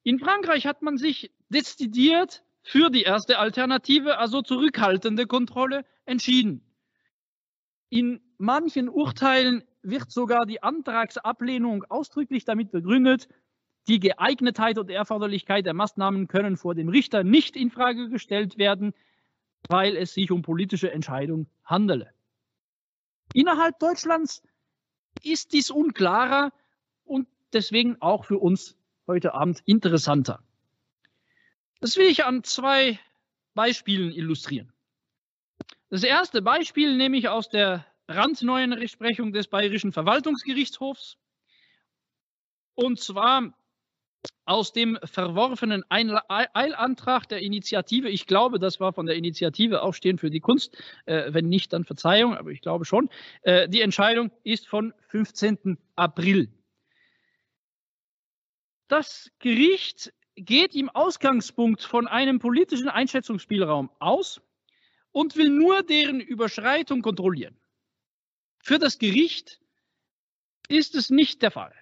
In Frankreich hat man sich dezidiert für die erste Alternative, also zurückhaltende Kontrolle, entschieden. In manchen Urteilen wird sogar die Antragsablehnung ausdrücklich damit begründet, die Geeignetheit und Erforderlichkeit der Maßnahmen können vor dem Richter nicht in Frage gestellt werden, weil es sich um politische Entscheidungen handele. Innerhalb Deutschlands ist dies unklarer und deswegen auch für uns heute Abend interessanter. Das will ich an zwei Beispielen illustrieren. Das erste Beispiel nehme ich aus der brandneuen Rechtsprechung des Bayerischen Verwaltungsgerichtshofs. Und zwar aus dem verworfenen Eilantrag der Initiative, ich glaube, das war von der Initiative Aufstehen für die Kunst, äh, wenn nicht, dann Verzeihung, aber ich glaube schon, äh, die Entscheidung ist von 15. April. Das Gericht geht im Ausgangspunkt von einem politischen Einschätzungsspielraum aus und will nur deren Überschreitung kontrollieren. Für das Gericht ist es nicht der Fall.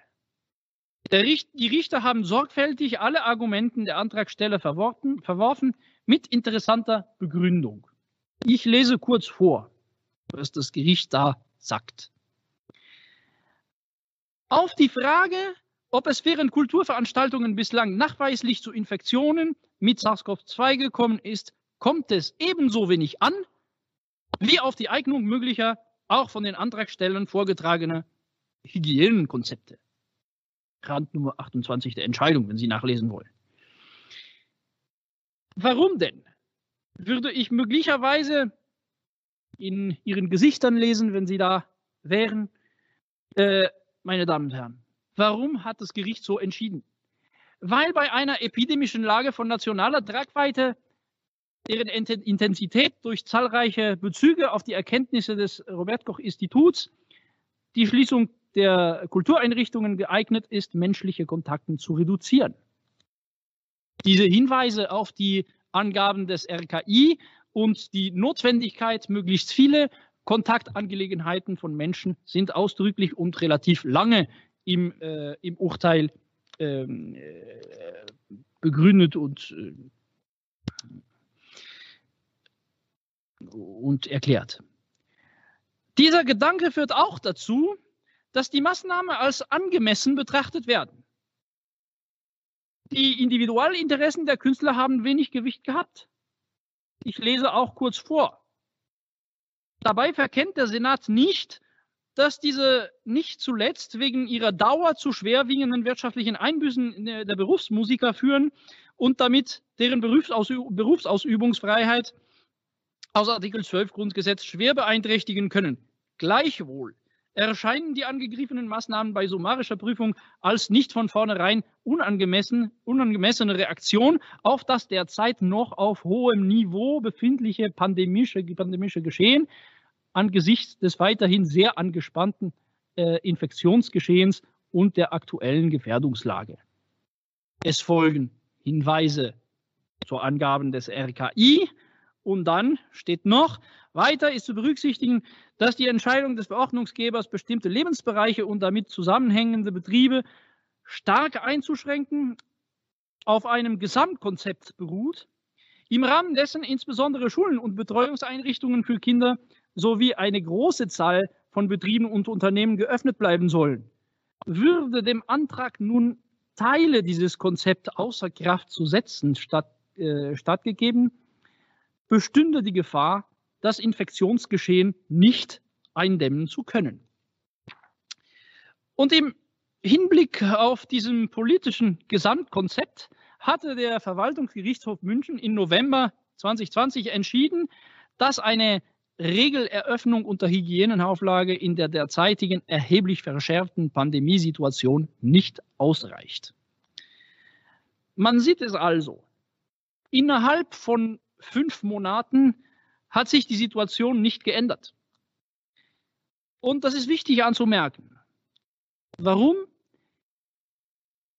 Der Richt, die Richter haben sorgfältig alle Argumenten der Antragsteller verworfen, verworfen mit interessanter Begründung. Ich lese kurz vor, was das Gericht da sagt. Auf die Frage, ob es während Kulturveranstaltungen bislang nachweislich zu Infektionen mit SARS-CoV-2 gekommen ist, kommt es ebenso wenig an, wie auf die Eignung möglicher, auch von den Antragstellern vorgetragener Hygienenkonzepte. Randnummer 28 der Entscheidung, wenn Sie nachlesen wollen. Warum denn? Würde ich möglicherweise in Ihren Gesichtern lesen, wenn Sie da wären, äh, meine Damen und Herren. Warum hat das Gericht so entschieden? Weil bei einer epidemischen Lage von nationaler Tragweite, deren Intensität durch zahlreiche Bezüge auf die Erkenntnisse des Robert Koch Instituts, die Schließung der Kultureinrichtungen geeignet ist, menschliche Kontakte zu reduzieren. Diese Hinweise auf die Angaben des RKI und die Notwendigkeit, möglichst viele Kontaktangelegenheiten von Menschen sind ausdrücklich und relativ lange im, äh, im Urteil ähm, äh, begründet und, äh, und erklärt. Dieser Gedanke führt auch dazu, dass die Maßnahmen als angemessen betrachtet werden. Die Individualinteressen der Künstler haben wenig Gewicht gehabt. Ich lese auch kurz vor. Dabei verkennt der Senat nicht, dass diese nicht zuletzt wegen ihrer Dauer zu schwerwiegenden wirtschaftlichen Einbüßen der Berufsmusiker führen und damit deren Berufsausübungsfreiheit aus Artikel 12 Grundgesetz schwer beeinträchtigen können. Gleichwohl erscheinen die angegriffenen Maßnahmen bei summarischer Prüfung als nicht von vornherein unangemessen, unangemessene Reaktion auf das derzeit noch auf hohem Niveau befindliche pandemische, pandemische Geschehen angesichts des weiterhin sehr angespannten äh, Infektionsgeschehens und der aktuellen Gefährdungslage. Es folgen Hinweise zu Angaben des RKI und dann steht noch, weiter ist zu berücksichtigen, dass die Entscheidung des Verordnungsgebers, bestimmte Lebensbereiche und damit zusammenhängende Betriebe stark einzuschränken, auf einem Gesamtkonzept beruht, im Rahmen dessen insbesondere Schulen und Betreuungseinrichtungen für Kinder sowie eine große Zahl von Betrieben und Unternehmen geöffnet bleiben sollen. Würde dem Antrag nun Teile dieses Konzepts außer Kraft zu setzen statt, äh, stattgegeben, bestünde die Gefahr, das Infektionsgeschehen nicht eindämmen zu können. Und im Hinblick auf diesem politischen Gesamtkonzept hatte der Verwaltungsgerichtshof München im November 2020 entschieden, dass eine Regeleröffnung unter Hygienenauflage in der derzeitigen erheblich verschärften Pandemiesituation nicht ausreicht. Man sieht es also. Innerhalb von fünf Monaten hat sich die Situation nicht geändert. Und das ist wichtig anzumerken. Warum?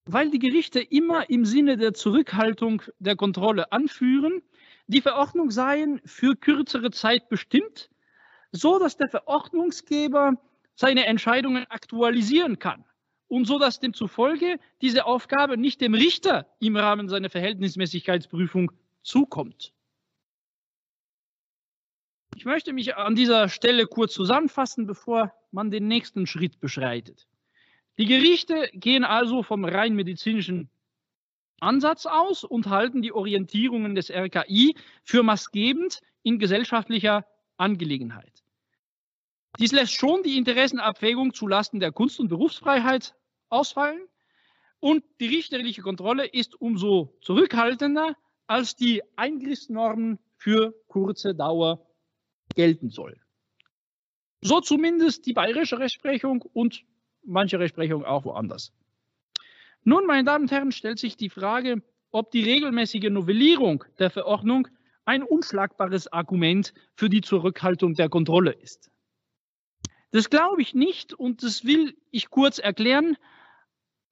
Weil die Gerichte immer im Sinne der Zurückhaltung der Kontrolle anführen, die Verordnung seien für kürzere Zeit bestimmt, so dass der Verordnungsgeber seine Entscheidungen aktualisieren kann und so dass demzufolge diese Aufgabe nicht dem Richter im Rahmen seiner Verhältnismäßigkeitsprüfung zukommt. Ich möchte mich an dieser Stelle kurz zusammenfassen, bevor man den nächsten Schritt beschreitet. Die Gerichte gehen also vom rein medizinischen Ansatz aus und halten die Orientierungen des RKI für maßgebend in gesellschaftlicher Angelegenheit. Dies lässt schon die Interessenabwägung zulasten der Kunst- und Berufsfreiheit ausfallen und die richterliche Kontrolle ist umso zurückhaltender, als die Eingriffsnormen für kurze Dauer gelten soll. So zumindest die bayerische Rechtsprechung und manche Rechtsprechung auch woanders. Nun, meine Damen und Herren, stellt sich die Frage, ob die regelmäßige Novellierung der Verordnung ein unschlagbares Argument für die Zurückhaltung der Kontrolle ist. Das glaube ich nicht und das will ich kurz erklären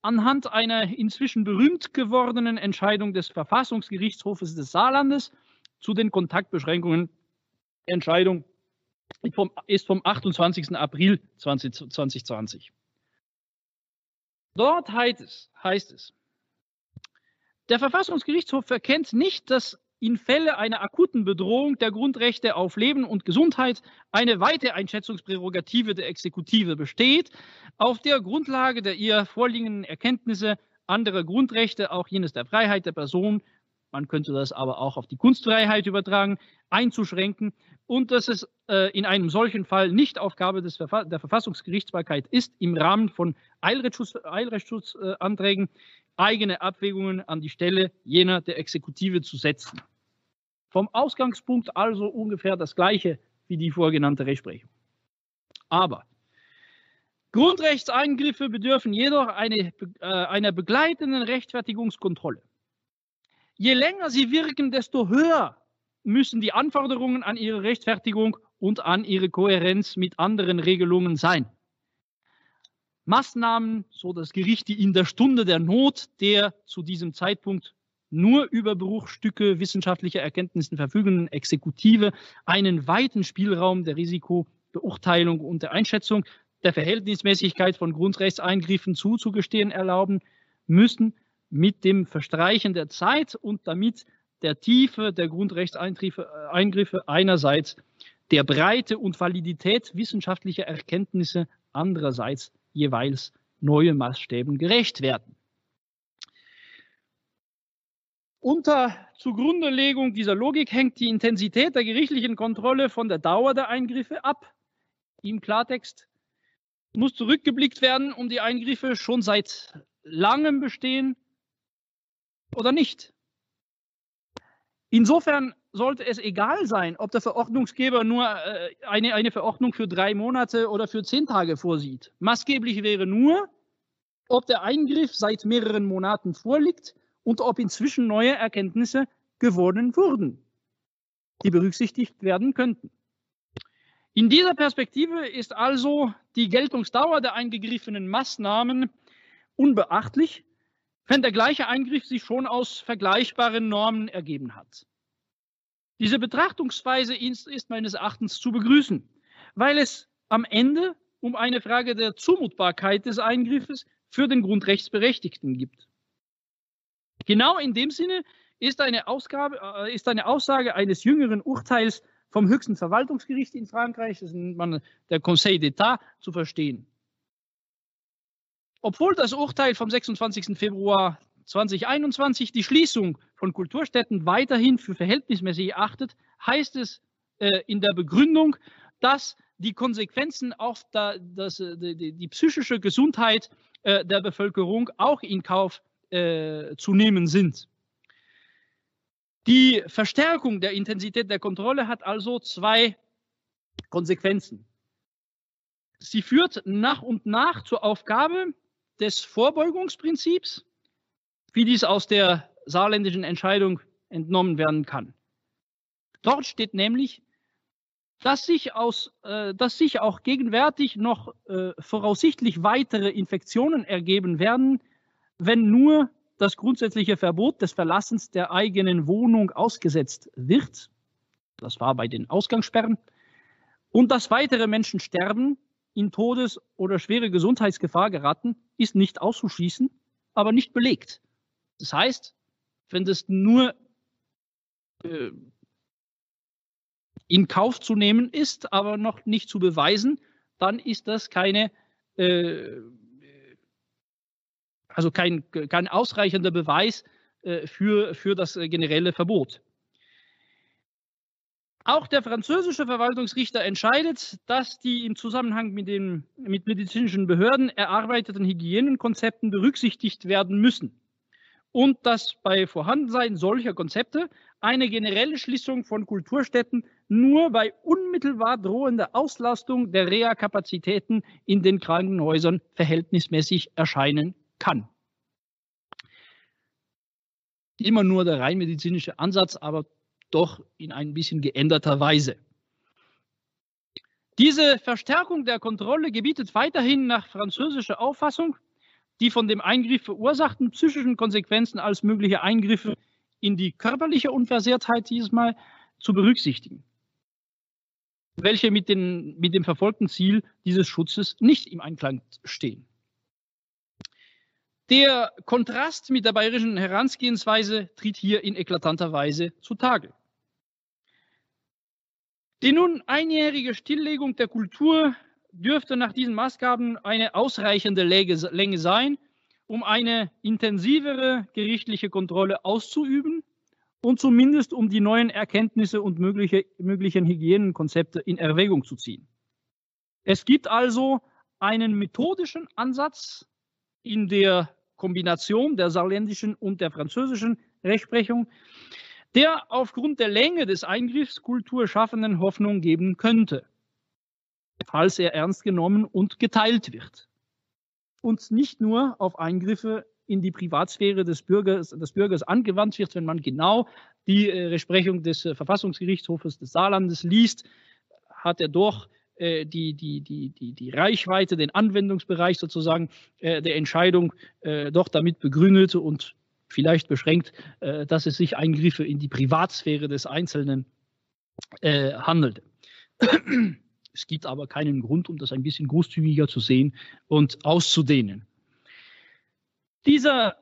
anhand einer inzwischen berühmt gewordenen Entscheidung des Verfassungsgerichtshofes des Saarlandes zu den Kontaktbeschränkungen. Entscheidung ist vom 28. April 2020. Dort heißt es, heißt es, der Verfassungsgerichtshof erkennt nicht, dass in Fälle einer akuten Bedrohung der Grundrechte auf Leben und Gesundheit eine weite Einschätzungsprärogative der Exekutive besteht, auf der Grundlage der ihr vorliegenden Erkenntnisse anderer Grundrechte, auch jenes der Freiheit der Person, man könnte das aber auch auf die Kunstfreiheit übertragen, einzuschränken und dass es äh, in einem solchen Fall nicht Aufgabe des Verfa der Verfassungsgerichtsbarkeit ist, im Rahmen von Eilrechtsschutz, Eilrechtsschutzanträgen eigene Abwägungen an die Stelle jener der Exekutive zu setzen. Vom Ausgangspunkt also ungefähr das gleiche wie die vorgenannte Rechtsprechung. Aber Grundrechtseingriffe bedürfen jedoch eine, äh, einer begleitenden Rechtfertigungskontrolle. Je länger sie wirken, desto höher müssen die Anforderungen an ihre Rechtfertigung und an ihre Kohärenz mit anderen Regelungen sein. Maßnahmen, so das Gericht, die in der Stunde der Not der zu diesem Zeitpunkt nur über Bruchstücke wissenschaftlicher Erkenntnissen verfügenden Exekutive einen weiten Spielraum der Risikobeurteilung und der Einschätzung der Verhältnismäßigkeit von Grundrechtseingriffen zuzugestehen erlauben müssen, mit dem Verstreichen der Zeit und damit der Tiefe der Grundrechtseingriffe einerseits, der Breite und Validität wissenschaftlicher Erkenntnisse andererseits jeweils neue Maßstäben gerecht werden. Unter Zugrundelegung dieser Logik hängt die Intensität der gerichtlichen Kontrolle von der Dauer der Eingriffe ab. Im Klartext muss zurückgeblickt werden, um die Eingriffe schon seit langem bestehen oder nicht. Insofern sollte es egal sein, ob der Verordnungsgeber nur äh, eine, eine Verordnung für drei Monate oder für zehn Tage vorsieht. Maßgeblich wäre nur, ob der Eingriff seit mehreren Monaten vorliegt und ob inzwischen neue Erkenntnisse gewonnen wurden, die berücksichtigt werden könnten. In dieser Perspektive ist also die Geltungsdauer der eingegriffenen Maßnahmen unbeachtlich, wenn der gleiche Eingriff sich schon aus vergleichbaren Normen ergeben hat. Diese Betrachtungsweise ist meines Erachtens zu begrüßen, weil es am Ende um eine Frage der Zumutbarkeit des Eingriffes für den Grundrechtsberechtigten gibt. Genau in dem Sinne ist eine, Ausgabe, äh, ist eine Aussage eines jüngeren Urteils vom höchsten Verwaltungsgericht in Frankreich, das nennt man der Conseil d'État, zu verstehen. Obwohl das Urteil vom 26. Februar 2021 die Schließung von Kulturstätten weiterhin für verhältnismäßig erachtet, heißt es äh, in der Begründung, dass die Konsequenzen auf da, das, äh, die, die, psychische Gesundheit äh, der Bevölkerung auch in Kauf äh, zu nehmen sind. Die Verstärkung der Intensität der Kontrolle hat also zwei Konsequenzen. Sie führt nach und nach zur Aufgabe des Vorbeugungsprinzips, wie dies aus der saarländischen Entscheidung entnommen werden kann. Dort steht nämlich, dass sich, aus, äh, dass sich auch gegenwärtig noch äh, voraussichtlich weitere Infektionen ergeben werden, wenn nur das grundsätzliche Verbot des Verlassens der eigenen Wohnung ausgesetzt wird, das war bei den Ausgangssperren, und dass weitere Menschen sterben, in Todes- oder schwere Gesundheitsgefahr geraten, ist nicht auszuschließen, aber nicht belegt. Das heißt, wenn das nur äh, in Kauf zu nehmen ist, aber noch nicht zu beweisen, dann ist das keine äh, also kein, kein ausreichender Beweis äh, für, für das generelle Verbot. Auch der französische Verwaltungsrichter entscheidet, dass die im Zusammenhang mit den mit medizinischen Behörden erarbeiteten Hygienekonzepten berücksichtigt werden müssen und dass bei Vorhandensein solcher Konzepte eine generelle Schließung von Kulturstätten nur bei unmittelbar drohender Auslastung der Reha-Kapazitäten in den Krankenhäusern verhältnismäßig erscheinen kann. immer nur der rein medizinische Ansatz, aber doch in ein bisschen geänderter Weise. Diese Verstärkung der Kontrolle gebietet weiterhin nach französischer Auffassung die von dem Eingriff verursachten psychischen Konsequenzen als mögliche Eingriffe in die körperliche Unversehrtheit dieses Mal zu berücksichtigen, welche mit, den, mit dem verfolgten Ziel dieses Schutzes nicht im Einklang stehen. Der Kontrast mit der bayerischen Herangehensweise tritt hier in eklatanter Weise zutage. Die nun einjährige Stilllegung der Kultur dürfte nach diesen Maßgaben eine ausreichende Länge sein, um eine intensivere gerichtliche Kontrolle auszuüben und zumindest um die neuen Erkenntnisse und mögliche, möglichen Hygienekonzepte in Erwägung zu ziehen. Es gibt also einen methodischen Ansatz in der Kombination der saarländischen und der französischen Rechtsprechung, der aufgrund der Länge des Eingriffs kulturschaffenden Hoffnung geben könnte falls er ernst genommen und geteilt wird. Und nicht nur auf Eingriffe in die Privatsphäre des Bürgers, des Bürgers angewandt wird, wenn man genau die äh, Rechtsprechung des äh, Verfassungsgerichtshofes des Saarlandes liest, hat er doch äh, die, die, die, die, die Reichweite, den Anwendungsbereich sozusagen äh, der Entscheidung äh, doch damit begründet und vielleicht beschränkt, äh, dass es sich Eingriffe in die Privatsphäre des Einzelnen handelt. Es gibt aber keinen Grund, um das ein bisschen großzügiger zu sehen und auszudehnen. Dieser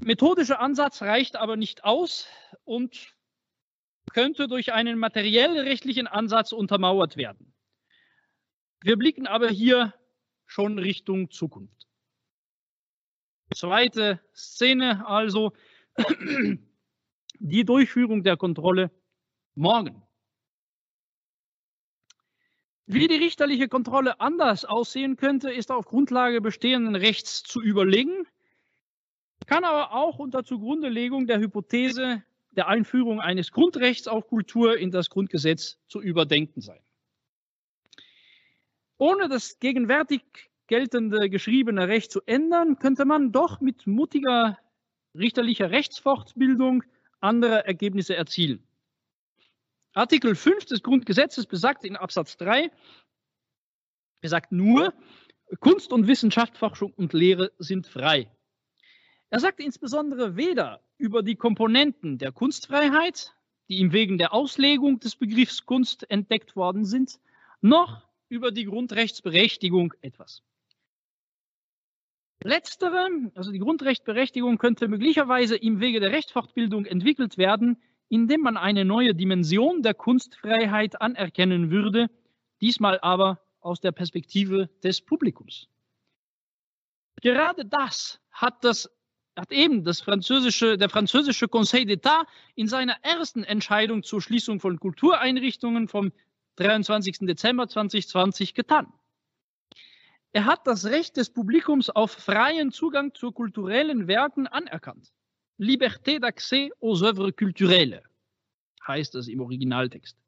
methodische Ansatz reicht aber nicht aus und könnte durch einen materiell-rechtlichen Ansatz untermauert werden. Wir blicken aber hier schon Richtung Zukunft. Zweite Szene also, die Durchführung der Kontrolle morgen. Wie die richterliche Kontrolle anders aussehen könnte, ist auf Grundlage bestehenden Rechts zu überlegen, kann aber auch unter Zugrundelegung der Hypothese der Einführung eines Grundrechts auf Kultur in das Grundgesetz zu überdenken sein. Ohne das gegenwärtig geltende geschriebene Recht zu ändern, könnte man doch mit mutiger richterlicher Rechtsfortbildung andere Ergebnisse erzielen. Artikel 5 des Grundgesetzes besagt in Absatz 3, besagt nur, Kunst und Wissenschaft, Forschung und Lehre sind frei. Er sagt insbesondere weder über die Komponenten der Kunstfreiheit, die ihm wegen der Auslegung des Begriffs Kunst entdeckt worden sind, noch über die Grundrechtsberechtigung etwas. Letztere, also die Grundrechtsberechtigung, könnte möglicherweise im Wege der Rechtsfortbildung entwickelt werden, indem man eine neue Dimension der Kunstfreiheit anerkennen würde, diesmal aber aus der Perspektive des Publikums. Gerade das hat, das, hat eben das französische, der französische Conseil d'État in seiner ersten Entscheidung zur Schließung von Kultureinrichtungen vom 23. Dezember 2020 getan. Er hat das Recht des Publikums auf freien Zugang zu kulturellen Werken anerkannt. Liberté d'accès aux œuvres culturelles, heißt es im Originaltext.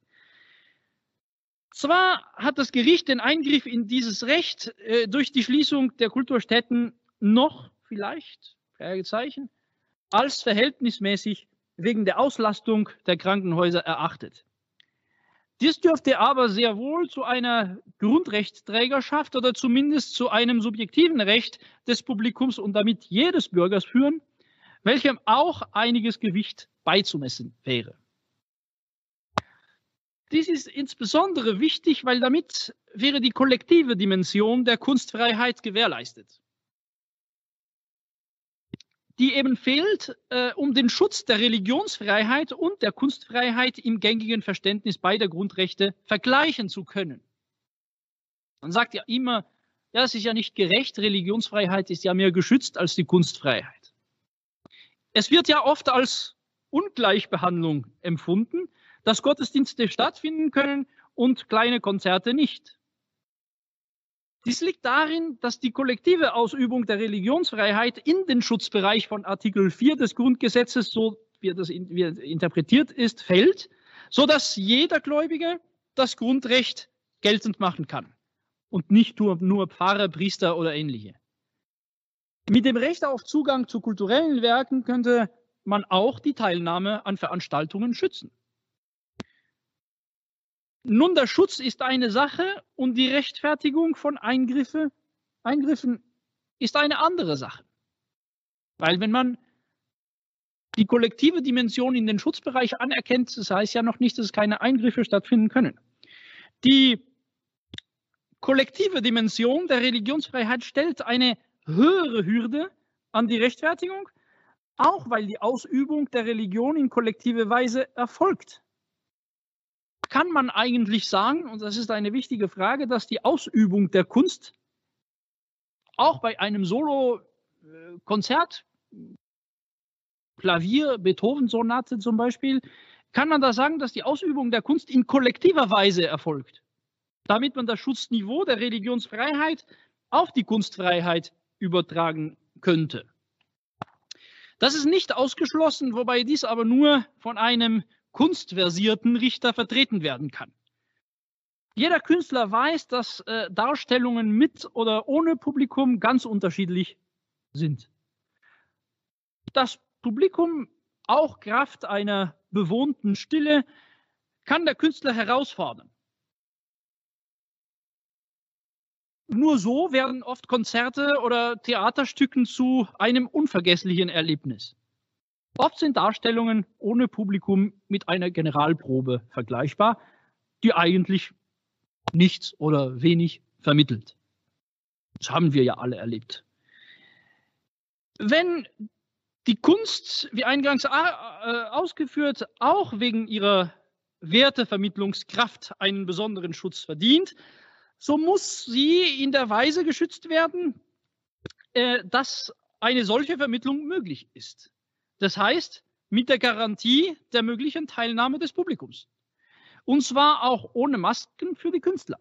Zwar hat das Gericht den Eingriff in dieses Recht äh, durch die Schließung der Kulturstätten noch vielleicht, als verhältnismäßig wegen der Auslastung der Krankenhäuser erachtet. Dies dürfte aber sehr wohl zu einer Grundrechtsträgerschaft oder zumindest zu einem subjektiven Recht des Publikums und damit jedes Bürgers führen, welchem auch einiges Gewicht beizumessen wäre. Dies ist insbesondere wichtig, weil damit wäre die kollektive Dimension der Kunstfreiheit gewährleistet, die eben fehlt, äh, um den Schutz der Religionsfreiheit und der Kunstfreiheit im gängigen Verständnis beider Grundrechte vergleichen zu können. Man sagt ja immer, ja, es ist ja nicht gerecht, Religionsfreiheit ist ja mehr geschützt als die Kunstfreiheit. Es wird ja oft als Ungleichbehandlung empfunden, dass Gottesdienste stattfinden können und kleine Konzerte nicht. Dies liegt darin, dass die kollektive Ausübung der Religionsfreiheit in den Schutzbereich von Artikel 4 des Grundgesetzes, so wie das wie interpretiert ist, fällt, so dass jeder Gläubige das Grundrecht geltend machen kann und nicht nur, nur Pfarrer, Priester oder ähnliche. Mit dem Recht auf Zugang zu kulturellen Werken könnte man auch die Teilnahme an Veranstaltungen schützen. Nun, der Schutz ist eine Sache und die Rechtfertigung von Eingriffe, Eingriffen ist eine andere Sache. Weil wenn man die kollektive Dimension in den Schutzbereich anerkennt, das heißt ja noch nicht, dass keine Eingriffe stattfinden können. Die kollektive Dimension der Religionsfreiheit stellt eine höhere Hürde an die Rechtfertigung, auch weil die Ausübung der Religion in kollektive Weise erfolgt. Kann man eigentlich sagen, und das ist eine wichtige Frage, dass die Ausübung der Kunst auch bei einem Solo-Konzert Klavier, Beethoven-Sonate zum Beispiel, kann man da sagen, dass die Ausübung der Kunst in kollektiver Weise erfolgt, damit man das Schutzniveau der Religionsfreiheit auf die Kunstfreiheit übertragen könnte. Das ist nicht ausgeschlossen, wobei dies aber nur von einem kunstversierten Richter vertreten werden kann. Jeder Künstler weiß, dass äh, Darstellungen mit oder ohne Publikum ganz unterschiedlich sind. Das Publikum, auch Kraft einer bewohnten Stille, kann der Künstler herausfordern. Nur so werden oft Konzerte oder Theaterstücken zu einem unvergesslichen Erlebnis. Oft sind Darstellungen ohne Publikum mit einer Generalprobe vergleichbar, die eigentlich nichts oder wenig vermittelt. Das haben wir ja alle erlebt. Wenn die Kunst, wie eingangs äh, ausgeführt, auch wegen ihrer Wertevermittlungskraft einen besonderen Schutz verdient, so muss sie in der Weise geschützt werden, äh, dass eine solche Vermittlung möglich ist. Das heißt, mit der Garantie der möglichen Teilnahme des Publikums. Und zwar auch ohne Masken für die Künstler.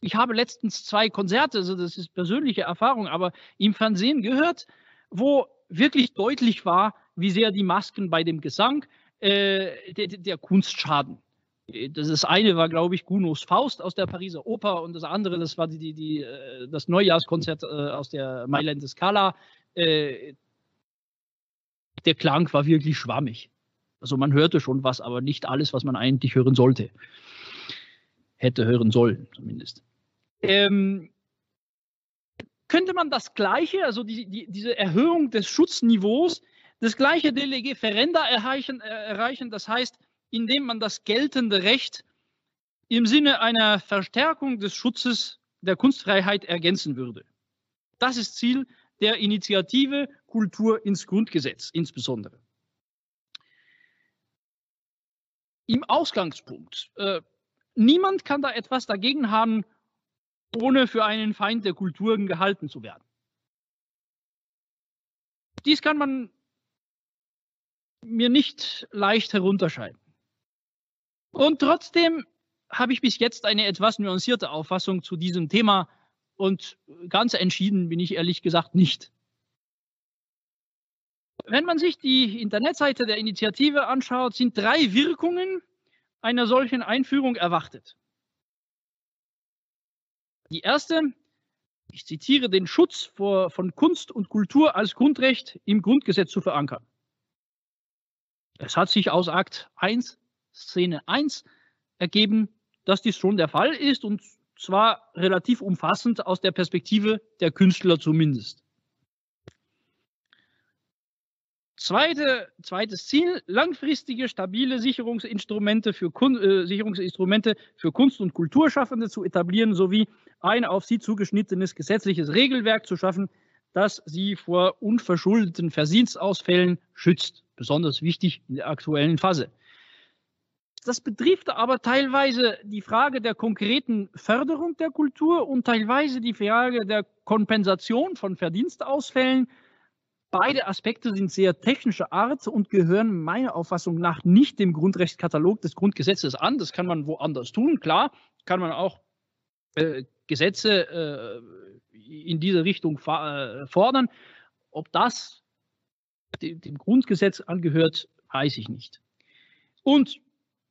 Ich habe letztens zwei Konzerte, also das ist persönliche Erfahrung, aber im Fernsehen gehört, wo wirklich deutlich war, wie sehr die Masken bei dem Gesang äh, der, der Kunst schaden. Das eine war, glaube ich, Gunos Faust aus der Pariser Oper und das andere, das war die, die, die äh, das Neujahrskonzert äh, aus der Mailänder Scala. Äh, der Klang war wirklich schwammig. Also man hörte schon was, aber nicht alles, was man eigentlich hören sollte. Hätte hören sollen, zumindest. Ähm, könnte man das Gleiche, also die, die, diese Erhöhung des Schutzniveaus, das gleiche Delegé Ferenda erreichen, äh, erreichen, das heißt, indem man das geltende Recht im Sinne einer Verstärkung des Schutzes der Kunstfreiheit ergänzen würde. Das ist Ziel der Initiative Kultur ins Grundgesetz insbesondere. Im Ausgangspunkt. Äh, niemand kann da etwas dagegen haben, ohne für einen Feind der Kulturen gehalten zu werden. Dies kann man mir nicht leicht herunterscheiden. Und trotzdem habe ich bis jetzt eine etwas nuancierte Auffassung zu diesem Thema und ganz entschieden bin ich ehrlich gesagt nicht. Wenn man sich die Internetseite der Initiative anschaut, sind drei Wirkungen einer solchen Einführung erwartet. Die erste, ich zitiere, den Schutz vor, von Kunst und Kultur als Grundrecht im Grundgesetz zu verankern. Es hat sich aus Akt 1, Szene 1 ergeben, dass dies schon der Fall ist und zwar relativ umfassend aus der Perspektive der Künstler zumindest. Zweite, zweites Ziel, langfristige, stabile Sicherungsinstrumente für, äh, Sicherungsinstrumente für Kunst- und Kulturschaffende zu etablieren, sowie ein auf sie zugeschnittenes gesetzliches Regelwerk zu schaffen, das sie vor unverschuldeten Verdienstausfällen schützt. Besonders wichtig in der aktuellen Phase. Das betrifft aber teilweise die Frage der konkreten Förderung der Kultur und teilweise die Frage der Kompensation von Verdienstausfällen Beide Aspekte sind sehr technischer Art und gehören meiner Auffassung nach nicht dem Grundrechtskatalog des Grundgesetzes an. Das kann man woanders tun. Klar, kann man auch äh, Gesetze äh, in diese Richtung äh, fordern. Ob das dem, dem Grundgesetz angehört, weiß ich nicht. Und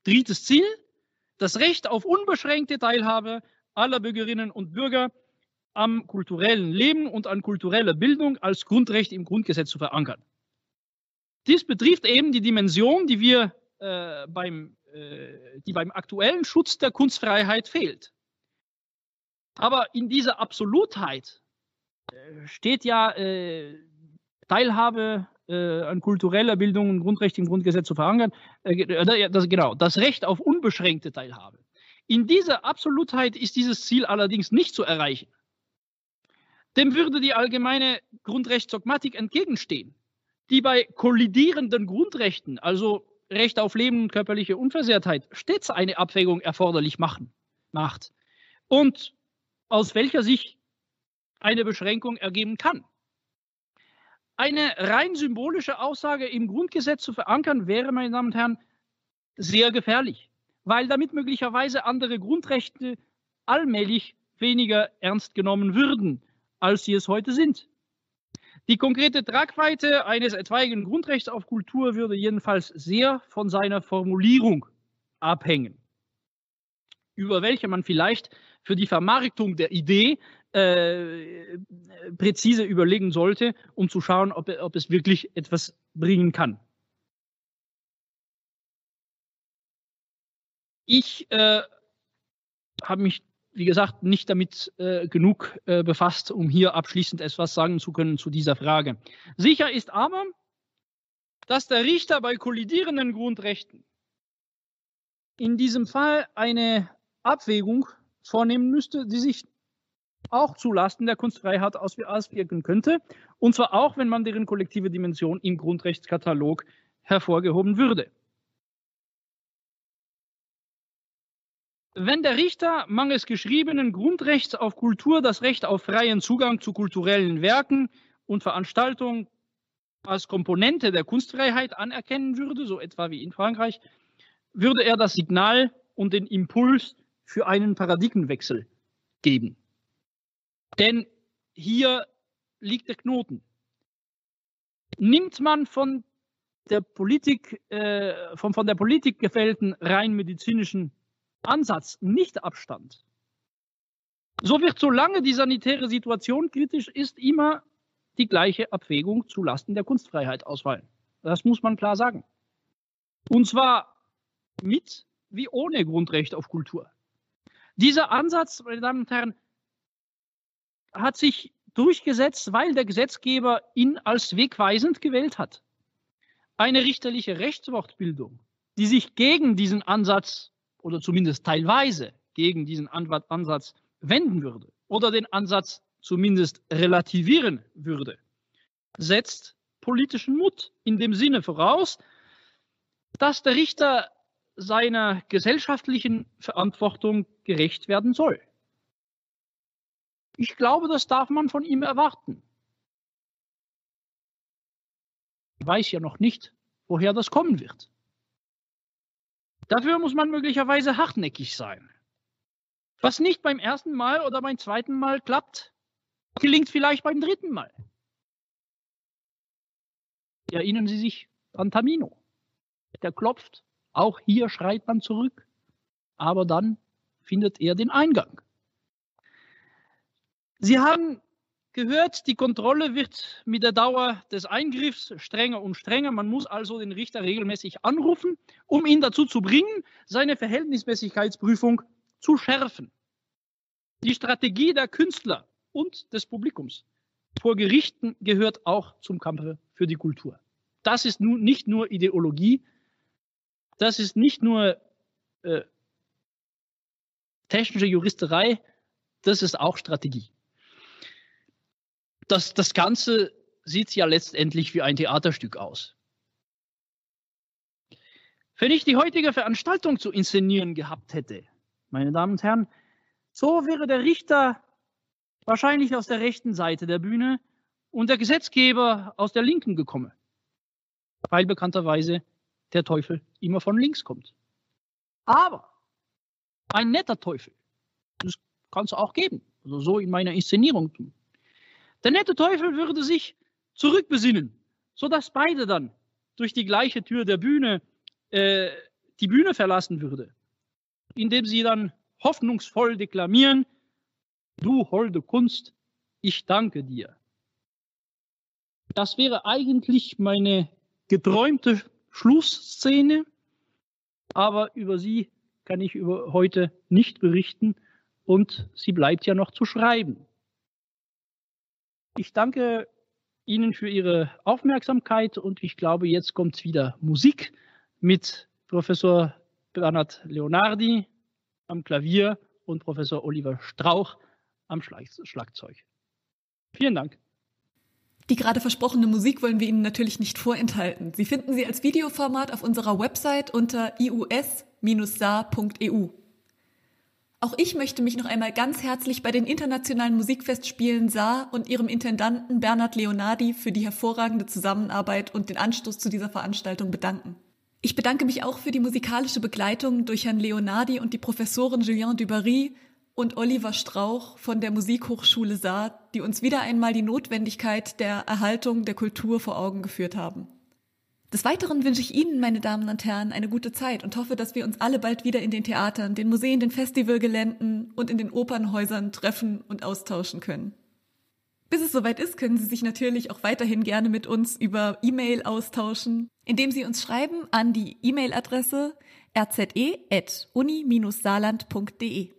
drittes Ziel, das Recht auf unbeschränkte Teilhabe aller Bürgerinnen und Bürger am kulturellen Leben und an kultureller Bildung als Grundrecht im Grundgesetz zu verankern. Dies betrifft eben die Dimension, die wir äh, beim, äh, die beim aktuellen Schutz der Kunstfreiheit fehlt. Aber in dieser Absolutheit äh, steht ja äh, Teilhabe äh, an kultureller Bildung und Grundrecht im Grundgesetz zu verankern. Äh, das, genau, das Recht auf unbeschränkte Teilhabe. In dieser Absolutheit ist dieses Ziel allerdings nicht zu erreichen. Dem würde die allgemeine Grundrechtsdogmatik entgegenstehen, die bei kollidierenden Grundrechten, also Recht auf Leben und körperliche Unversehrtheit, stets eine Abwägung erforderlich machen, macht und aus welcher sich eine Beschränkung ergeben kann. Eine rein symbolische Aussage im Grundgesetz zu verankern, wäre, meine Damen und Herren, sehr gefährlich weil damit möglicherweise andere Grundrechte allmählich weniger ernst genommen würden, als sie es heute sind. Die konkrete Tragweite eines etwaigen Grundrechts auf Kultur würde jedenfalls sehr von seiner Formulierung abhängen, über welche man vielleicht für die Vermarktung der Idee äh, präzise überlegen sollte, um zu schauen, ob, ob es wirklich etwas bringen kann. Ich äh, habe mich, wie gesagt, nicht damit äh, genug äh, befasst, um hier abschließend etwas sagen zu können zu dieser Frage. Sicher ist aber, dass der Richter bei kollidierenden Grundrechten in diesem Fall eine Abwägung vornehmen müsste, die sich auch zulasten der Kunstfreiheit auswirken könnte, und zwar auch, wenn man deren kollektive Dimension im Grundrechtskatalog hervorgehoben würde. Wenn der Richter mangels geschriebenen Grundrechts auf Kultur das Recht auf freien Zugang zu kulturellen Werken und Veranstaltungen als Komponente der Kunstfreiheit anerkennen würde, so etwa wie in Frankreich, würde er das Signal und den Impuls für einen Paradigmenwechsel geben. Denn hier liegt der Knoten. Nimmt man von der Politik, äh, vom von der Politik gefällten rein medizinischen Ansatz, nicht Abstand. So wird, solange die sanitäre Situation kritisch ist, immer die gleiche Abwägung zulasten der Kunstfreiheit ausfallen. Das muss man klar sagen. Und zwar mit wie ohne Grundrecht auf Kultur. Dieser Ansatz, meine Damen und Herren, hat sich durchgesetzt, weil der Gesetzgeber ihn als wegweisend gewählt hat. Eine richterliche Rechtswortbildung, die sich gegen diesen Ansatz oder zumindest teilweise gegen diesen Ansatz wenden würde oder den Ansatz zumindest relativieren würde, setzt politischen Mut in dem Sinne voraus, dass der Richter seiner gesellschaftlichen Verantwortung gerecht werden soll. Ich glaube, das darf man von ihm erwarten. Ich weiß ja noch nicht, woher das kommen wird. Dafür muss man möglicherweise hartnäckig sein. Was nicht beim ersten Mal oder beim zweiten Mal klappt, gelingt vielleicht beim dritten Mal. Erinnern Sie sich an Tamino. Der klopft, auch hier schreit man zurück, aber dann findet er den Eingang. Sie haben gehört, die Kontrolle wird mit der Dauer des Eingriffs strenger und strenger. Man muss also den Richter regelmäßig anrufen, um ihn dazu zu bringen, seine Verhältnismäßigkeitsprüfung zu schärfen. Die Strategie der Künstler und des Publikums vor Gerichten gehört auch zum Kampf für die Kultur. Das ist nun nicht nur Ideologie, das ist nicht nur äh, technische Juristerei, das ist auch Strategie das, das Ganze sieht ja letztendlich wie ein Theaterstück aus. Wenn ich die heutige Veranstaltung zu inszenieren gehabt hätte, meine Damen und Herren, so wäre der Richter wahrscheinlich aus der rechten Seite der Bühne und der Gesetzgeber aus der linken gekommen, weil bekannterweise der Teufel immer von links kommt. Aber ein netter Teufel, das kann es auch geben, also so in meiner Inszenierung. Der nette Teufel würde sich zurückbesinnen, sodass beide dann durch die gleiche Tür der Bühne äh, die Bühne verlassen würde, indem sie dann hoffnungsvoll deklamieren, du holde Kunst, ich danke dir. Das wäre eigentlich meine geträumte Schlussszene, aber über sie kann ich über heute nicht berichten und sie bleibt ja noch zu schreiben. Ich danke Ihnen für Ihre Aufmerksamkeit und ich glaube, jetzt kommt wieder Musik mit Professor Bernhard Leonardi am Klavier und Professor Oliver Strauch am Schlagzeug. Vielen Dank. Die gerade versprochene Musik wollen wir Ihnen natürlich nicht vorenthalten. Sie finden sie als Videoformat auf unserer Website unter ius-sa.eu. Auch ich möchte mich noch einmal ganz herzlich bei den internationalen Musikfestspielen Saar und ihrem Intendanten Bernhard Leonardi für die hervorragende Zusammenarbeit und den Anstoß zu dieser Veranstaltung bedanken. Ich bedanke mich auch für die musikalische Begleitung durch Herrn Leonardi und die Professoren Julien Dubarry, und Oliver Strauch von der Musikhochschule Saar, die uns wieder einmal die Notwendigkeit der Erhaltung der Kultur vor Augen geführt haben. Des Weiteren wünsche ich Ihnen, meine Damen und Herren, eine gute Zeit und hoffe, dass wir uns alle bald wieder in den Theatern, den Museen, den Festivalgeländen und in den Opernhäusern treffen und austauschen können. Bis es soweit ist, können Sie sich natürlich auch weiterhin gerne mit uns über E-Mail austauschen, indem Sie uns schreiben an die E-Mail-Adresse rze.uni-saarland.de.